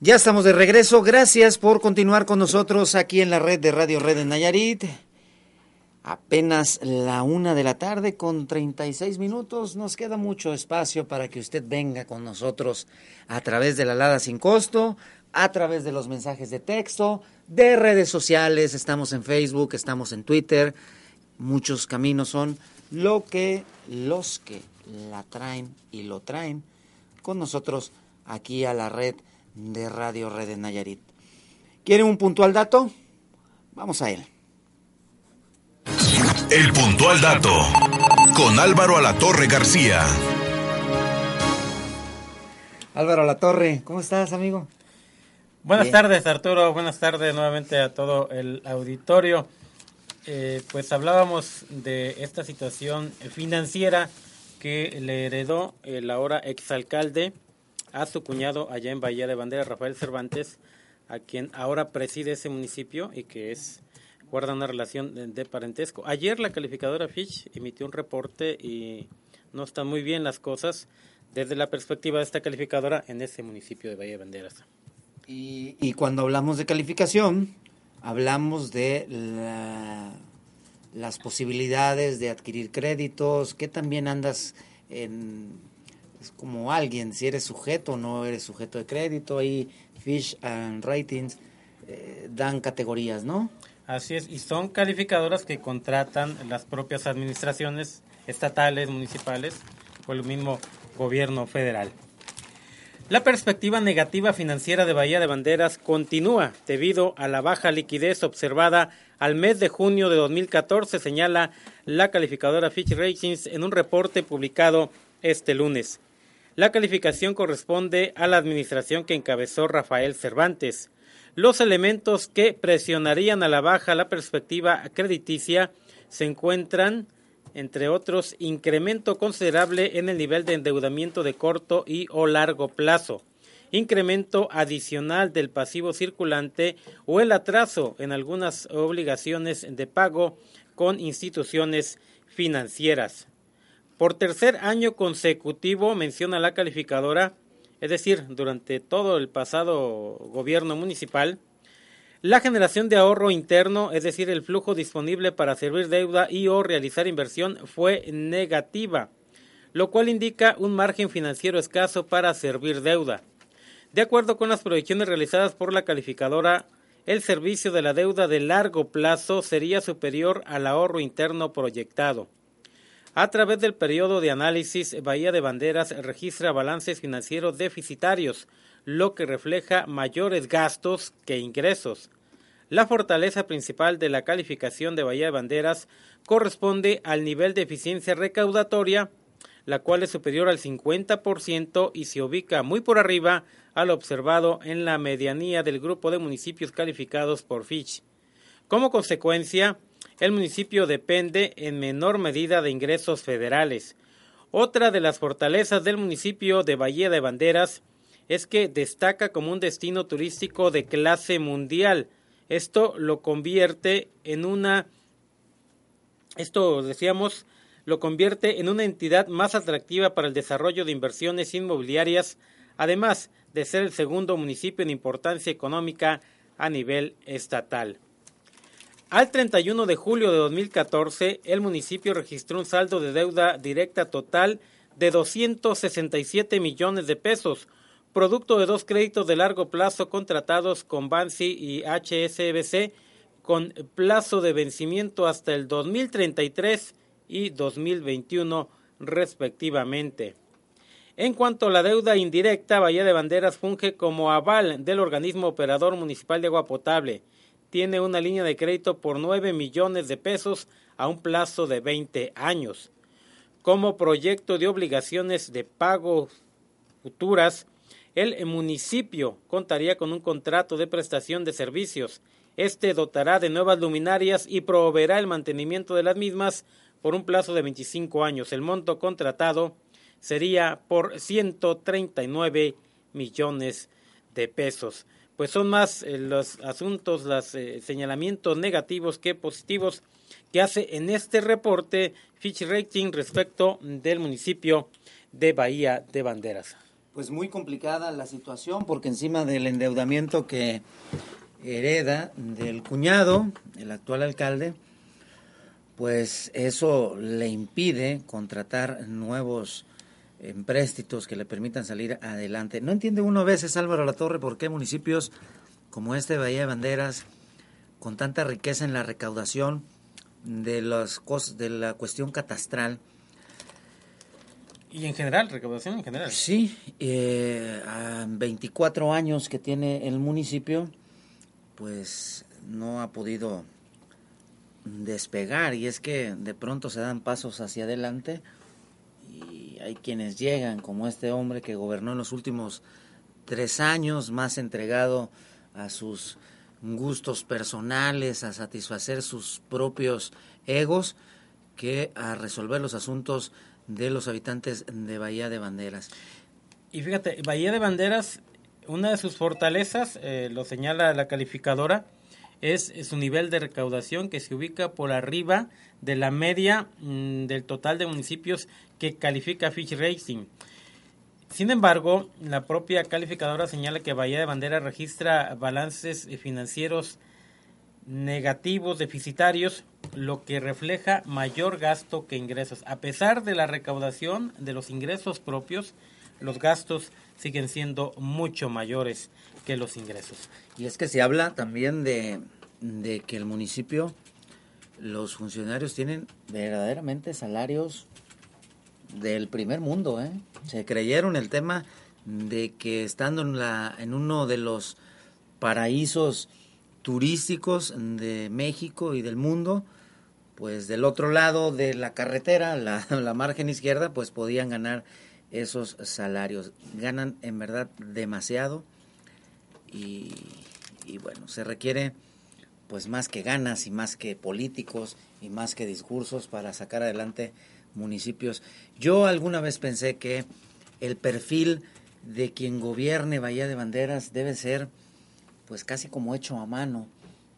Ya estamos de regreso. Gracias por continuar con nosotros aquí en la red de Radio Red en Nayarit. Apenas la una de la tarde con 36 minutos. Nos queda mucho espacio para que usted venga con nosotros a través de la Lada sin costo, a través de los mensajes de texto, de redes sociales. Estamos en Facebook, estamos en Twitter. Muchos caminos son lo que los que la traen y lo traen con nosotros aquí a la red de Radio Red de Nayarit. ¿Quieren un puntual dato? Vamos a él. El puntual dato con Álvaro Alatorre García. Álvaro Alatorre, ¿cómo estás, amigo? Buenas Bien. tardes, Arturo. Buenas tardes nuevamente a todo el auditorio. Eh, pues hablábamos de esta situación financiera que le heredó el ahora exalcalde a su cuñado allá en Bahía de Bandera, Rafael Cervantes, a quien ahora preside ese municipio y que es guarda una relación de, parentesco. Ayer la calificadora Fitch emitió un reporte y no están muy bien las cosas desde la perspectiva de esta calificadora en ese municipio de Bahía de Banderas. Y, y cuando hablamos de calificación, hablamos de la- las posibilidades de adquirir créditos, que también andas en, como alguien, si eres sujeto o no eres sujeto de crédito, ahí Fish and Ratings eh, dan categorías, ¿no? Así es, y son calificadoras que contratan las propias administraciones estatales, municipales o el mismo gobierno federal. La perspectiva negativa financiera de Bahía de Banderas continúa debido a la baja liquidez observada al mes de junio de 2014, señala la calificadora Fitch Ratings en un reporte publicado este lunes. La calificación corresponde a la administración que encabezó Rafael Cervantes. Los elementos que presionarían a la baja la perspectiva crediticia se encuentran, entre otros, incremento considerable en el nivel de endeudamiento de corto y o largo plazo, incremento adicional del pasivo circulante o el atraso en algunas obligaciones de pago con instituciones financieras. Por tercer año consecutivo, menciona la calificadora, es decir, durante todo el pasado gobierno municipal, la generación de ahorro interno, es decir, el flujo disponible para servir deuda y o realizar inversión, fue negativa, lo cual indica un margen financiero escaso para servir deuda. De acuerdo con las proyecciones realizadas por la calificadora, el servicio de la deuda de largo plazo sería superior al ahorro interno proyectado. A través del periodo de análisis, Bahía de Banderas registra balances financieros deficitarios, lo que refleja mayores gastos que ingresos. La fortaleza principal de la calificación de Bahía de Banderas corresponde al nivel de eficiencia recaudatoria, la cual es superior al 50% y se ubica muy por arriba al observado en la medianía del grupo de municipios calificados por Fitch. Como consecuencia, el municipio depende en menor medida de ingresos federales. Otra de las fortalezas del municipio de Bahía de Banderas es que destaca como un destino turístico de clase mundial. Esto lo convierte en una esto decíamos lo convierte en una entidad más atractiva para el desarrollo de inversiones inmobiliarias, además de ser el segundo municipio en importancia económica a nivel estatal. Al 31 de julio de 2014, el municipio registró un saldo de deuda directa total de 267 millones de pesos, producto de dos créditos de largo plazo contratados con Bansi y HSBC con plazo de vencimiento hasta el 2033 y 2021 respectivamente. En cuanto a la deuda indirecta, Bahía de Banderas funge como aval del organismo operador municipal de agua potable tiene una línea de crédito por 9 millones de pesos a un plazo de 20 años. Como proyecto de obligaciones de pago futuras, el municipio contaría con un contrato de prestación de servicios. Este dotará de nuevas luminarias y proveerá el mantenimiento de las mismas por un plazo de 25 años. El monto contratado sería por 139 millones de pesos pues son más eh, los asuntos, los eh, señalamientos negativos que positivos que hace en este reporte Fitch Rating respecto del municipio de Bahía de Banderas. Pues muy complicada la situación porque encima del endeudamiento que hereda del cuñado, el actual alcalde, pues eso le impide contratar nuevos empréstitos que le permitan salir adelante. No entiende uno a veces, Álvaro La Torre, por qué municipios como este de Bahía de Banderas, con tanta riqueza en la recaudación de las cosas, de la cuestión catastral. Y en general, recaudación en general. Sí, eh, a 24 años que tiene el municipio, pues no ha podido despegar y es que de pronto se dan pasos hacia adelante hay quienes llegan, como este hombre que gobernó en los últimos tres años, más entregado a sus gustos personales, a satisfacer sus propios egos, que a resolver los asuntos de los habitantes de Bahía de Banderas. Y fíjate, Bahía de Banderas, una de sus fortalezas, eh, lo señala la calificadora, es, su nivel de recaudación que se ubica por arriba de la media mm, del total de municipios que califica Fitch Racing. Sin embargo, la propia calificadora señala que Bahía de Bandera registra balances financieros negativos, deficitarios, lo que refleja mayor gasto que ingresos. A pesar de la recaudación de los ingresos propios, los gastos siguen siendo mucho mayores que los ingresos. Y es que se habla también de, de que el municipio, los funcionarios tienen verdaderamente salarios del primer mundo, ¿eh? Se creyeron el tema de que estando en, la, en uno de los paraísos turísticos de México y del mundo, pues del otro lado de la carretera, la, la margen izquierda, pues podían ganar esos salarios. Ganan en verdad demasiado y, y bueno, se requiere pues más que ganas y más que políticos y más que discursos para sacar adelante municipios. Yo alguna vez pensé que el perfil de quien gobierne Bahía de Banderas debe ser pues casi como hecho a mano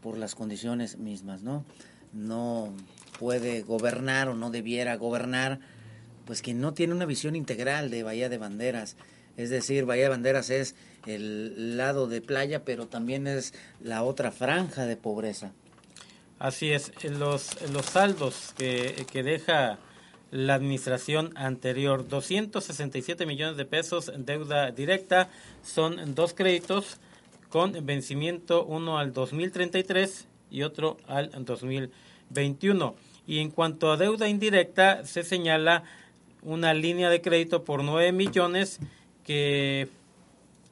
por las condiciones mismas, ¿no? No puede gobernar o no debiera gobernar pues quien no tiene una visión integral de Bahía de Banderas. Es decir, Bahía de Banderas es el lado de playa, pero también es la otra franja de pobreza. Así es, los, saldos que, que deja la administración anterior. 267 millones de pesos en deuda directa son dos créditos con vencimiento uno al 2033 y otro al 2021. Y en cuanto a deuda indirecta, se señala una línea de crédito por 9 millones que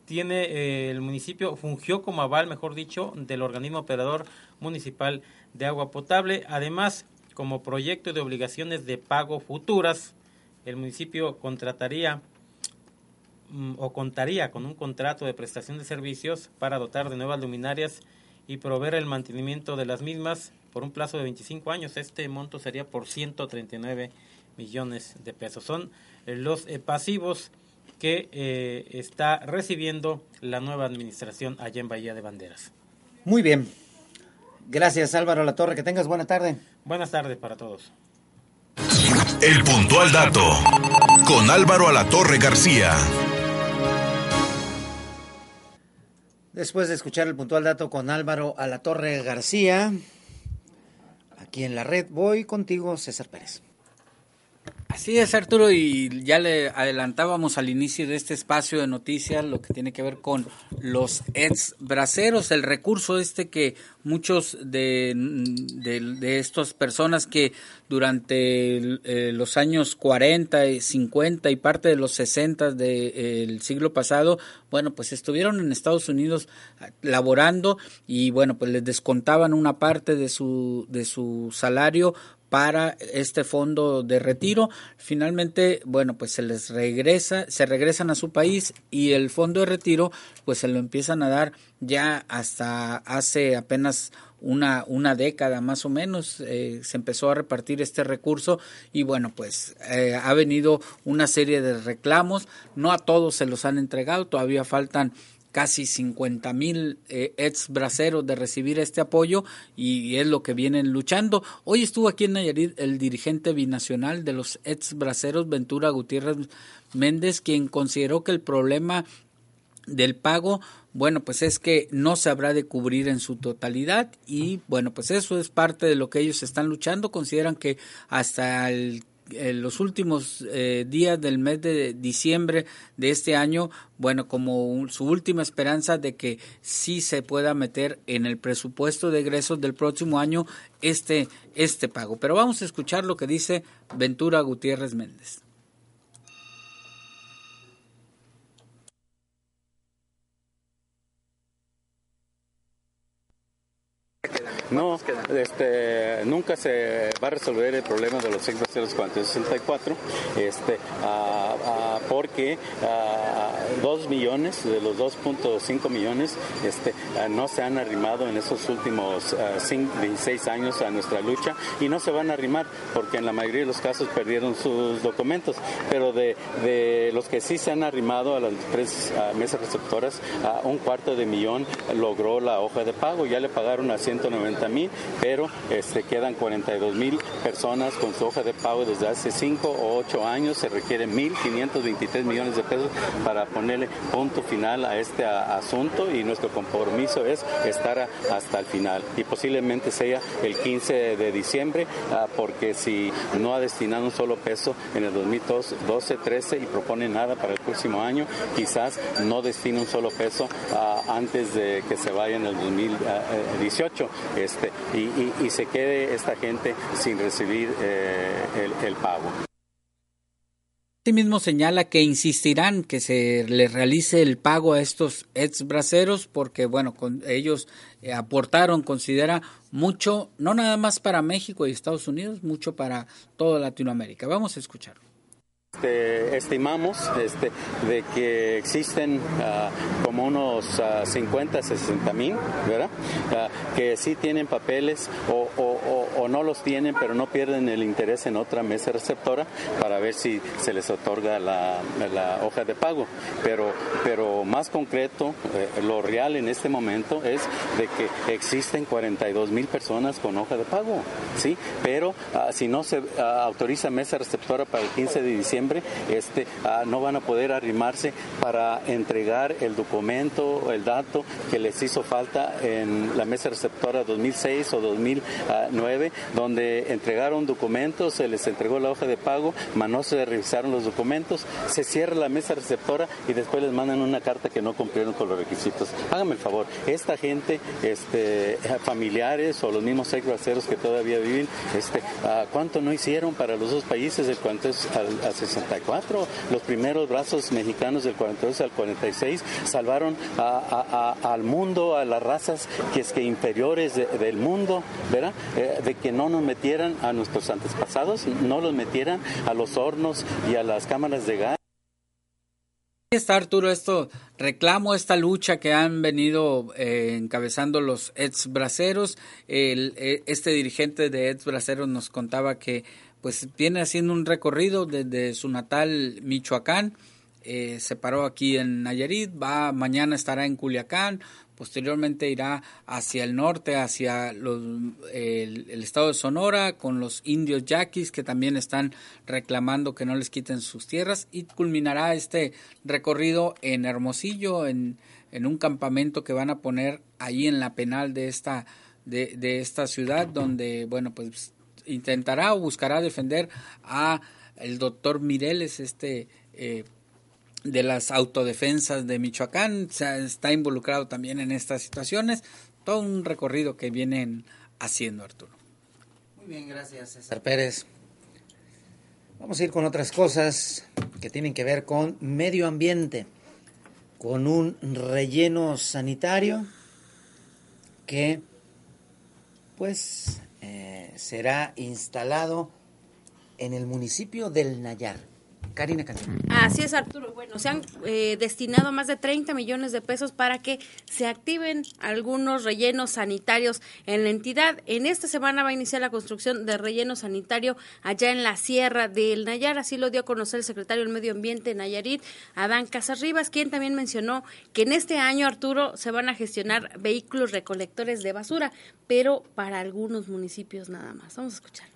tiene eh, el municipio, fungió como aval, mejor dicho, del organismo operador municipal de agua potable. Además, como proyecto de obligaciones de pago futuras, el municipio contrataría mm, o contaría con un contrato de prestación de servicios para dotar de nuevas luminarias y proveer el mantenimiento de las mismas por un plazo de 25 años. Este monto sería por 139 millones de pesos. Son eh, los eh, pasivos que eh, está recibiendo la nueva administración allá en Bahía de Banderas. Muy bien. Gracias Álvaro La Torre. Que tengas buena tarde. Buenas tardes para todos. El puntual dato con Álvaro Alatorre García. Después de escuchar el puntual dato con Álvaro Alatorre García, aquí en la red, voy contigo, César Pérez. Así es, Arturo, y ya le adelantábamos al inicio de este espacio de noticias lo que tiene que ver con los ex braceros, el recurso este que muchos de, de, estas personas que durante eh, los años 40 y 50 y parte de los 60 del siglo pasado, bueno, pues estuvieron en Estados Unidos laborando y bueno, pues les descontaban una parte de su, de su salario para este fondo de retiro. Finalmente, bueno, pues se les regresa, se regresan a su país y el fondo de retiro, pues se lo empiezan a dar ya hasta hace apenas una, una década más o menos eh, se empezó a repartir este recurso y bueno pues eh, ha venido una serie de reclamos no a todos se los han entregado todavía faltan casi 50 mil eh, ex braceros de recibir este apoyo y es lo que vienen luchando. Hoy estuvo aquí en Nayarit el dirigente binacional de los ex braceros, Ventura Gutiérrez Méndez, quien consideró que el problema del pago, bueno, pues es que no se habrá de cubrir en su totalidad y bueno, pues eso es parte de lo que ellos están luchando. Consideran que hasta el en los últimos eh, días del mes de diciembre de este año, bueno, como su última esperanza de que sí se pueda meter en el presupuesto de egresos del próximo año este, este pago. Pero vamos a escuchar lo que dice Ventura Gutiérrez Méndez. No, este, nunca se va a resolver el problema de los 64, este, porque dos 2 millones de los 2.5 millones este, no se han arrimado en esos últimos 16 años a nuestra lucha y no se van a arrimar porque en la mayoría de los casos perdieron sus documentos, pero de, de los que sí se han arrimado a las tres mesas receptoras, a un cuarto de millón logró la hoja de pago, ya le pagaron a 190 mil, pero este, quedan 42 mil personas con su hoja de pago desde hace 5 o 8 años. Se requieren 1.523 millones de pesos para ponerle punto final a este asunto y nuestro compromiso es estar hasta el final y posiblemente sea el 15 de diciembre ah, porque si no ha destinado un solo peso en el 2012, 13 y propone nada para el próximo año, quizás no destine un solo peso ah, antes de que se vaya en el 2018 este, y, se quede esta gente sin recibir eh, el, pago. Asimismo señala que insistirán que se les realice el pago a estos ex braceros porque bueno, con ellos eh, aportaron, considera mucho, no nada más para México y Estados Unidos, mucho para toda Latinoamérica. Vamos a escucharlo. Este, estimamos este, de que existen ah, como unos 50, ah, 60 mil, ¿verdad? Ah, que sí tienen papeles o, no los tienen, pero no pierden el interés en otra mesa receptora para ver si se les otorga la, hoja de pago. Pero, pero más concreto, eh, lo real en este momento es de que existen 42 mil personas con hoja de pago, ¿sí? Pero si no se autoriza mesa receptora para el 15 de diciembre, este, ah, no van a poder arrimarse para entregar el documento, el dato que les hizo falta en la mesa receptora 2006 o 2009, donde entregaron documentos, se les entregó la hoja de pago, mas no se revisaron los documentos, se cierra la mesa receptora y después les mandan una carta que no cumplieron con los requisitos. Hágame el favor, esta gente, este, familiares o los mismos ex que todavía viven, este, ah, ¿cuánto no hicieron para los dos países de cuanto es los primeros brazos mexicanos del 42 al 46 salvaron al mundo, a las razas que es que inferiores del mundo, ¿verdad? Eh, de que no nos metieran a nuestros antepasados, no los metieran a los hornos y a las cámaras de gas. Está Arturo esto reclamo esta lucha que han venido eh, encabezando los ex braceros. Eh, este dirigente de ex braceros nos contaba que pues viene haciendo un recorrido desde su natal Michoacán eh, se paró aquí en Nayarit va mañana estará en Culiacán Posteriormente irá hacia el norte, hacia los, el, estado de Sonora, con los indios yaquis que también están reclamando que no les quiten sus tierras y culminará este recorrido en Hermosillo, en, en un campamento que van a poner ahí en la penal de esta, de, de esta ciudad, donde, bueno, pues intentará o buscará defender a el doctor Mireles, este eh, de las autodefensas de Michoacán, se está involucrado también en estas situaciones, todo un recorrido que vienen haciendo Arturo. Muy bien, gracias César Pérez. Vamos a ir con otras cosas que tienen que ver con medio ambiente, con un relleno sanitario que pues eh, será instalado en el municipio del Nayar. Karina Así es, Arturo. Bueno, se han eh, destinado más de 30 millones de pesos para que se activen algunos rellenos sanitarios en la entidad. En esta semana va a iniciar la construcción de relleno sanitario allá en la Sierra del Nayar. Así lo dio a conocer el secretario del Medio Ambiente Nayarit, Adán Casarribas, quien también mencionó que en este año, Arturo, se van a gestionar vehículos recolectores de basura, pero para algunos municipios nada más. Vamos a escuchar.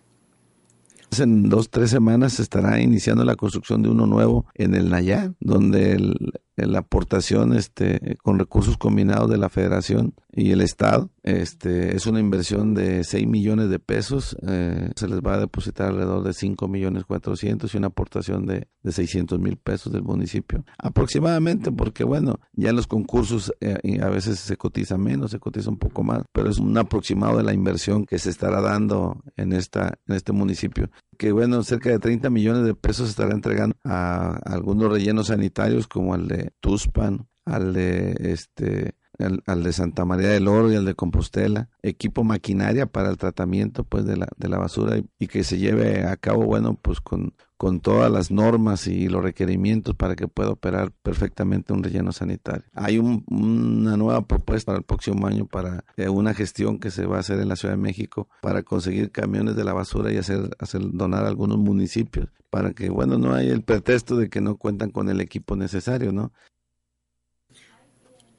En dos, tres semanas se estará iniciando la construcción de uno nuevo en el Nayá, donde el, la aportación este, con recursos combinados de la federación y el Estado. Este, es una inversión de 6 millones de pesos. Eh, se les va a depositar alrededor de 5 millones 400 y una aportación de, de 600 mil pesos del municipio. Aproximadamente, porque bueno, ya en los concursos eh, a veces se cotiza menos, se cotiza un poco más, pero es un aproximado de la inversión que se estará dando en, esta, en este municipio que bueno, cerca de 30 millones de pesos estará entregando a algunos rellenos sanitarios como el de Tuspan, al de este al, de Santa María del Oro y al de Compostela, equipo maquinaria para el tratamiento pues de la, de la basura y, que se lleve a cabo bueno pues con, con todas las normas y los requerimientos para que pueda operar perfectamente un relleno sanitario. Hay una nueva propuesta para el próximo año para eh, una gestión que se va a hacer en la Ciudad de México para conseguir camiones de la basura y hacer, hacer donar a algunos municipios para que bueno no haya el pretexto de que no cuentan con el equipo necesario, ¿no?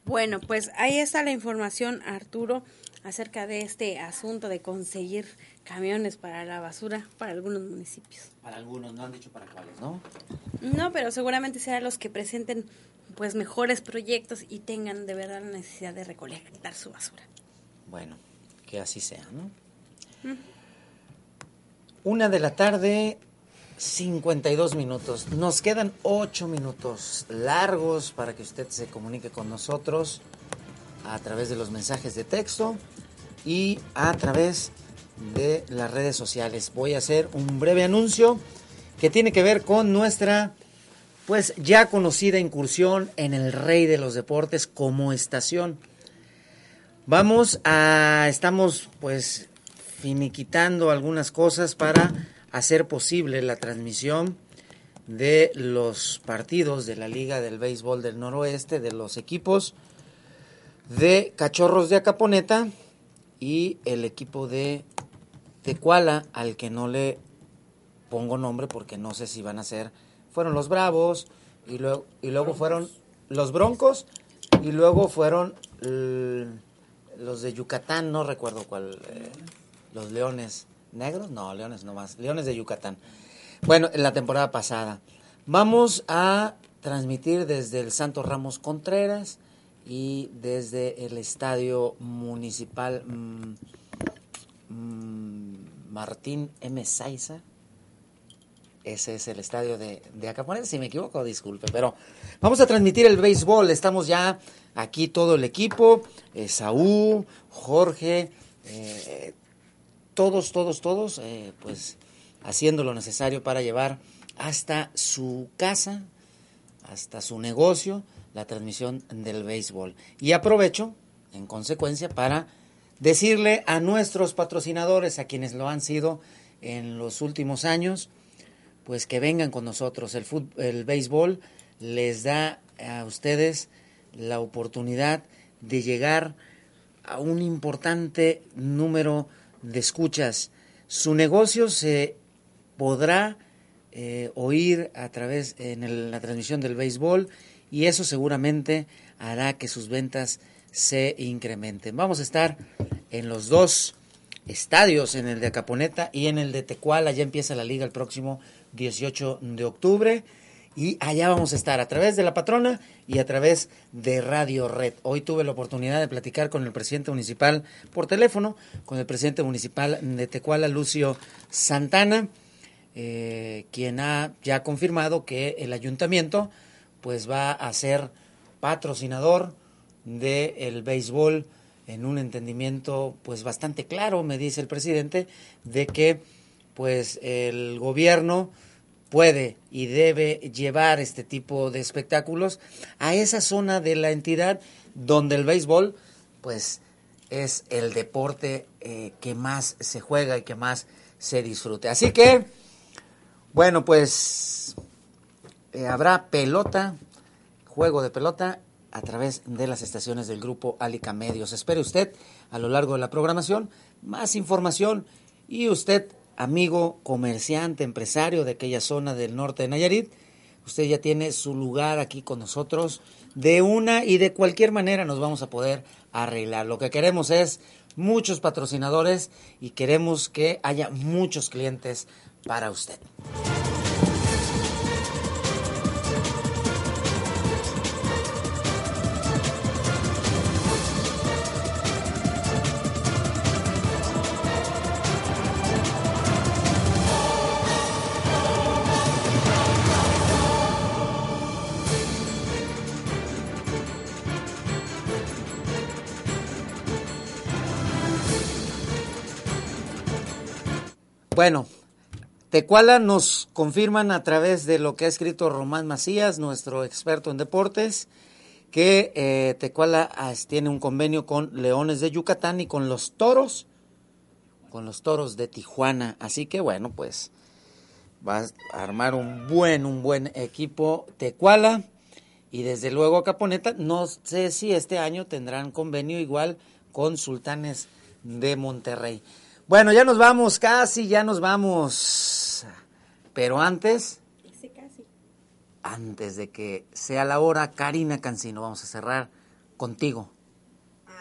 Bueno, pues ahí está la información, Arturo, acerca de este asunto de conseguir camiones para la basura para algunos municipios. Para algunos, no han dicho para cuáles, ¿no? No, pero seguramente serán los que presenten pues mejores proyectos y tengan de verdad la necesidad de recolectar su basura. Bueno, que así sea, ¿no? Una de la tarde, 52 minutos. Nos quedan 8 minutos largos para que usted se comunique con nosotros a través de los mensajes de texto y a través de las redes sociales. Voy a hacer un breve anuncio que tiene que ver con nuestra pues ya conocida incursión en el Rey de los Deportes como estación. Vamos a estamos pues finiquitando algunas cosas para hacer posible la transmisión de los partidos de la Liga del Béisbol del Noroeste, de los equipos de Cachorros de Acaponeta y el equipo de Tecuala, al que no le pongo nombre porque no sé si van a ser, fueron los Bravos y luego, y luego fueron los Broncos y luego fueron los de Yucatán, no recuerdo cuál, eh, los Leones. ¿Negros? No, leones no más. Leones de Yucatán. Bueno, en la temporada pasada. Vamos a transmitir desde el Santo Ramos Contreras y desde el Estadio Municipal mm, mm, Martín M. Saiza. Ese es el estadio de, de. Si me equivoco, disculpe. Pero vamos a transmitir el béisbol. Estamos ya aquí todo el equipo. Eh, Saúl, Jorge, eh, todos, todos, todos, eh, pues haciendo lo necesario para llevar hasta su casa, hasta su negocio, la transmisión del béisbol. Y aprovecho, en consecuencia, para decirle a nuestros patrocinadores, a quienes lo han sido en los últimos años, pues que vengan con nosotros. El, el béisbol les da a ustedes la oportunidad de llegar a un importante número de escuchas. Su negocio se podrá eh, oír a través en la transmisión del béisbol y eso seguramente hará que sus ventas se incrementen. Vamos a estar en los dos estadios, en el de Acaponeta y en el de Tecuala. Ya empieza la liga el próximo 18 de octubre. Y allá vamos a estar a través de la patrona y a través de Radio Red. Hoy tuve la oportunidad de platicar con el presidente municipal por teléfono, con el presidente municipal de Tecuala, Lucio Santana, eh, quien ha ya confirmado que el ayuntamiento pues va a ser patrocinador del béisbol en un entendimiento pues bastante claro, me dice el presidente, de que pues el gobierno puede y debe llevar este tipo de espectáculos a esa zona de la entidad donde el béisbol pues es el deporte eh, que más se juega y que más se disfrute. Así que, bueno, pues eh, habrá pelota, juego de pelota a través de las estaciones del grupo Alica Medios. Espere usted a lo largo de la programación más información y usted, amigo comerciante, empresario de aquella zona del norte de Nayarit, usted ya tiene su lugar aquí con nosotros. De una y de cualquier manera nos vamos a poder arreglar. Lo que queremos es muchos patrocinadores y queremos que haya muchos clientes para usted. Bueno, Tecuala nos confirman a través de lo que ha escrito Román Macías, nuestro experto en deportes, que eh, Tecuala ah, tiene un convenio con Leones de Yucatán y con los Toros, con los Toros de Tijuana. Así que bueno, pues va a armar un buen, un buen equipo Tecuala. Y desde luego Caponeta, no sé si este año tendrán convenio igual con Sultanes de Monterrey. Bueno, ya nos vamos, casi, ya nos vamos. Pero antes, antes de que sea la hora, Karina Cancino, vamos a cerrar contigo.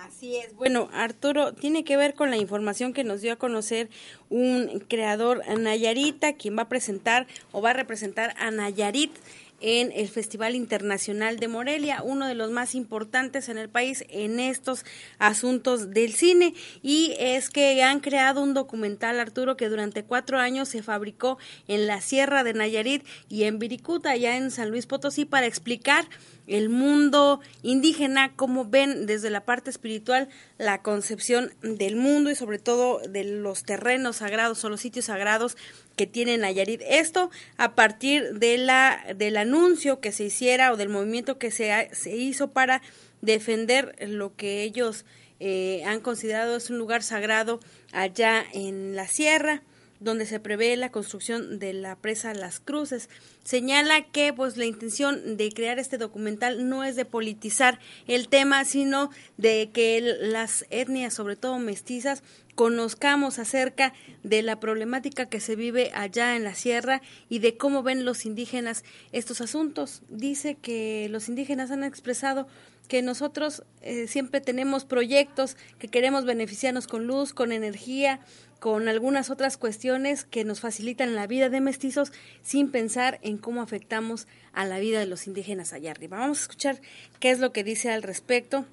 Así es. Bueno, Arturo, tiene que ver con la información que nos dio a conocer un creador Nayarita, quien va a presentar o va a representar a Nayarit en el Festival Internacional de Morelia, uno de los más importantes en el país en estos asuntos del cine. Y es que han creado un documental, Arturo, que durante cuatro años se fabricó en la Sierra de Nayarit y en Viricuta, allá en San Luis Potosí, para explicar el mundo indígena, cómo ven desde la parte espiritual la concepción del mundo y sobre todo de los terrenos sagrados o los sitios sagrados que tiene Nayarit. Esto a partir de la, del anuncio que se hiciera o del movimiento que se, se hizo para defender lo que ellos eh, han considerado es un lugar sagrado allá en la sierra donde se prevé la construcción de la presa Las Cruces. Señala que pues la intención de crear este documental no es de politizar el tema, sino de que las etnias, sobre todo mestizas, conozcamos acerca de la problemática que se vive allá en la sierra y de cómo ven los indígenas estos asuntos. Dice que los indígenas han expresado que nosotros eh, siempre tenemos proyectos que queremos beneficiarnos con luz, con energía, con algunas otras cuestiones que nos facilitan la vida de mestizos sin pensar en cómo afectamos a la vida de los indígenas allá arriba. Vamos a escuchar qué es lo que dice al respecto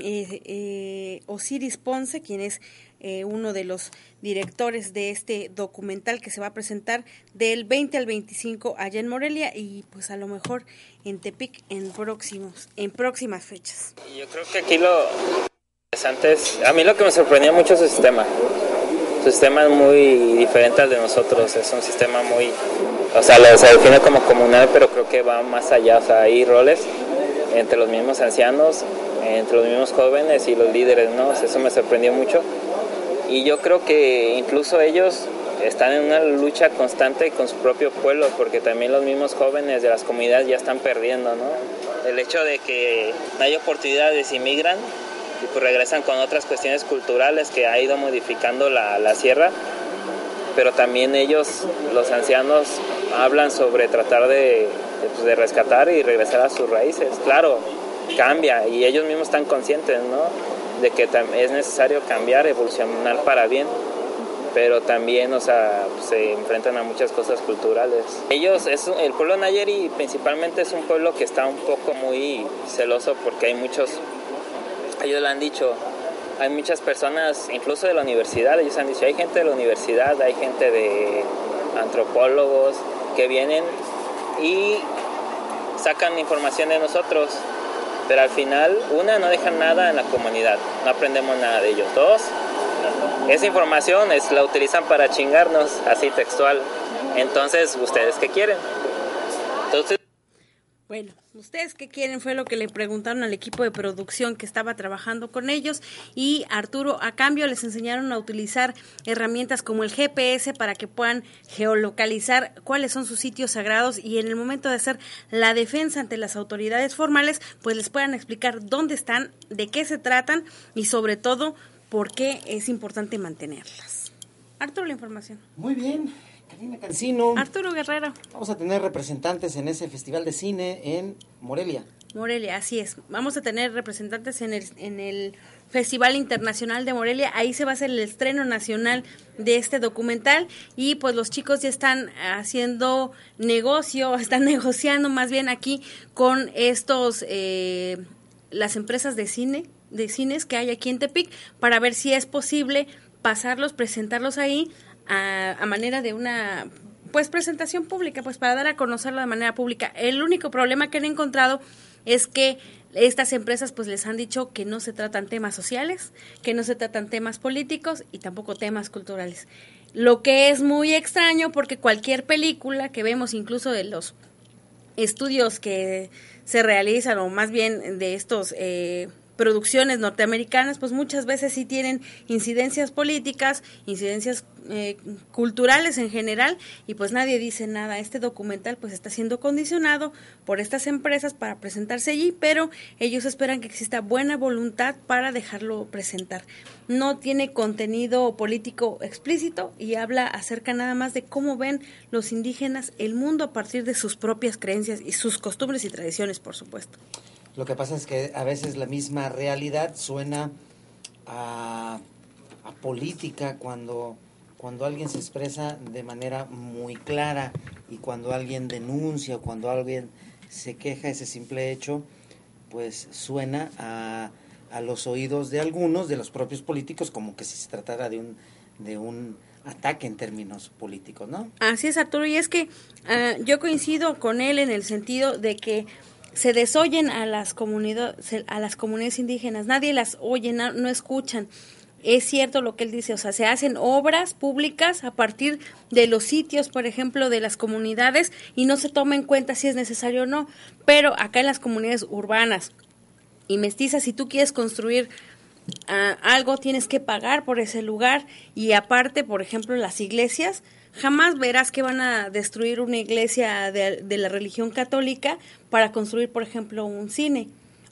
eh, eh, Osiris Ponce, quien es eh, uno de los directores de este documental que se va a presentar del 20 al 25 allá en Morelia y pues a lo mejor en Tepic en próximos en próximas fechas. Yo creo que aquí lo interesante es, a mí lo que me sorprendía mucho es su sistema. Su sistema es muy diferente al de nosotros, es un sistema muy, o sea, lo, se define como comunal, pero creo que va más allá, o sea, hay roles entre los mismos ancianos, entre los mismos jóvenes y los líderes, ¿no? Eso me sorprendió mucho. Y yo creo que incluso ellos están en una lucha constante con su propio pueblo, porque también los mismos jóvenes de las comunidades ya están perdiendo, ¿no? El hecho de que no hay oportunidades, inmigran y pues regresan con otras cuestiones culturales que ha ido modificando la, la sierra, pero también ellos, los ancianos, hablan sobre tratar de, de, pues, de rescatar y regresar a sus raíces. Claro, cambia y ellos mismos están conscientes, ¿no? De que es necesario cambiar, evolucionar para bien pero también, o sea, se enfrentan a muchas cosas culturales. Ellos, es, el pueblo Nayeri principalmente es un pueblo que está un poco muy celoso porque hay muchos, ellos lo han dicho, hay muchas personas, incluso de la universidad, ellos han dicho, hay gente de la universidad, hay gente de antropólogos que vienen y sacan información de nosotros, pero al final, una, no dejan nada en la comunidad, no aprendemos nada de ellos. Dos, esa información es, la utilizan para chingarnos, así textual. Entonces, ¿ustedes qué quieren? Entonces, Bueno, ¿ustedes qué quieren? Fue lo que le preguntaron al equipo de producción que estaba trabajando con ellos y Arturo, a cambio les enseñaron a utilizar herramientas como el GPS para que puedan geolocalizar cuáles son sus sitios sagrados y en el momento de hacer la defensa ante las autoridades formales, pues les puedan explicar dónde están, de qué se tratan y sobre todo por qué es importante mantenerlas. Arturo, la información. Muy bien, Karina Cancino. Arturo Guerrero. Vamos a tener representantes en ese festival de cine en Morelia. Morelia, así es. Vamos a tener representantes en el, en el Festival Internacional de Morelia. Ahí se va a hacer el estreno nacional de este documental y pues los chicos ya están haciendo negocio, están negociando más bien aquí con estos, eh, las empresas de cine, de cines que hay aquí en Tepic para ver si es posible pasarlos, presentarlos ahí a, a manera de una pues presentación pública, pues para dar a conocerlo de manera pública. El único problema que han encontrado es que estas empresas pues les han dicho que no se tratan temas sociales, que no se tratan temas políticos y tampoco temas culturales. Lo que es muy extraño porque cualquier película que vemos incluso de los estudios que se realizan o más bien de estos eh, producciones norteamericanas, pues muchas veces sí tienen incidencias políticas, incidencias eh, culturales en general, y pues nadie dice nada. Este documental pues está siendo condicionado por estas empresas para presentarse allí, pero ellos esperan que exista buena voluntad para dejarlo presentar. No tiene contenido político explícito y habla acerca nada más de cómo ven los indígenas el mundo a partir de sus propias creencias y sus costumbres y tradiciones, por supuesto. Lo que pasa es que a veces la misma realidad suena a, a política cuando, cuando alguien se expresa de manera muy clara y cuando alguien denuncia o cuando alguien se queja ese simple hecho, pues suena a, a los oídos de algunos, de los propios políticos, como que si se tratara de un, de un ataque en términos políticos, ¿no? Así es, Arturo, y es que ah, yo coincido con él en el sentido de que se desoyen a las comunidades a las comunidades indígenas, nadie las oye, no, no escuchan. Es cierto lo que él dice, o sea, se hacen obras públicas a partir de los sitios, por ejemplo, de las comunidades y no se toma en cuenta si es necesario o no. Pero acá en las comunidades urbanas y mestizas, si tú quieres construir ah, algo, tienes que pagar por ese lugar y aparte, por ejemplo, las iglesias, jamás verás que van a destruir una iglesia de, de la religión católica para construir, por ejemplo, un cine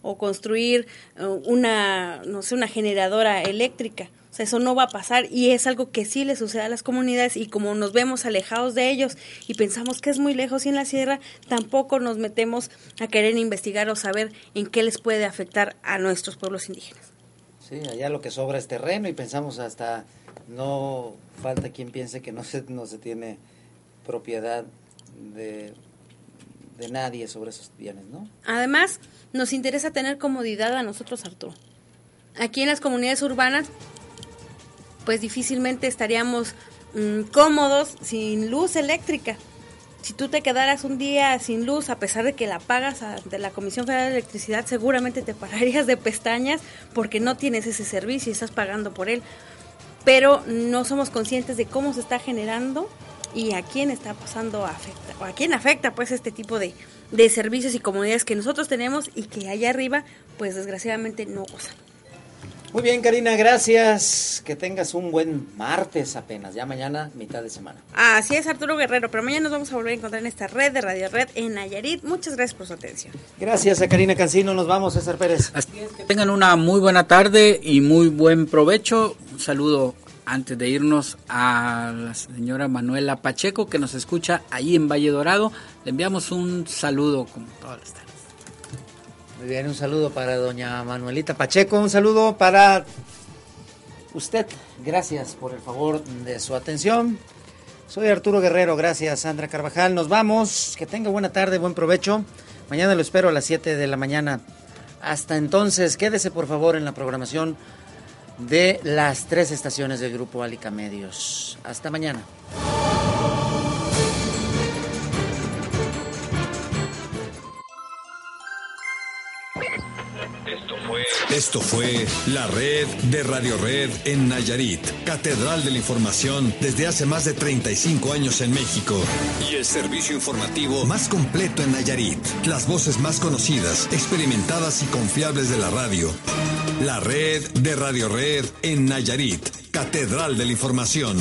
o construir uh, una, no sé, una generadora eléctrica. O sea, eso no va a pasar y es algo que sí le sucede a las comunidades y como nos vemos alejados de ellos y pensamos que es muy lejos y en la sierra, tampoco nos metemos a querer investigar o saber en qué les puede afectar a nuestros pueblos indígenas. Sí, allá lo que sobra es terreno y pensamos hasta no falta quien piense que no se, no se tiene propiedad de, de nadie sobre esos bienes, ¿no? Además, nos interesa tener comodidad a nosotros, Arturo. Aquí en las comunidades urbanas, pues difícilmente estaríamos mmm, cómodos sin luz eléctrica. Si tú te quedaras un día sin luz, a pesar de que la pagas de la Comisión Federal de Electricidad, seguramente te pararías de pestañas porque no tienes ese servicio y estás pagando por él. Pero no somos conscientes de cómo se está generando y a quién está pasando afecta, o a quién afecta pues este tipo de, de servicios y comunidades que nosotros tenemos y que allá arriba pues desgraciadamente no gozan. Muy bien, Karina, gracias. Que tengas un buen martes apenas. Ya mañana, mitad de semana. Así es, Arturo Guerrero. Pero mañana nos vamos a volver a encontrar en esta red de Radio Red en Nayarit. Muchas gracias por su atención. Gracias a Karina Cancino. Nos vamos, César Pérez. Así es, que tengan una muy buena tarde y muy buen provecho. Un saludo antes de irnos a la señora Manuela Pacheco que nos escucha ahí en Valle Dorado. Le enviamos un saludo como todas las tardes. Muy bien, un saludo para doña Manuelita Pacheco, un saludo para usted. Gracias por el favor de su atención. Soy Arturo Guerrero, gracias Sandra Carvajal. Nos vamos, que tenga buena tarde, buen provecho. Mañana lo espero a las 7 de la mañana. Hasta entonces, quédese por favor en la programación de las tres estaciones del Grupo Alica Medios. Hasta mañana. Esto fue la red de Radio Red en Nayarit, Catedral de la Información desde hace más de 35 años en México. Y el servicio informativo más completo en Nayarit. Las voces más conocidas, experimentadas y confiables de la radio. La red de Radio Red en Nayarit, Catedral de la Información.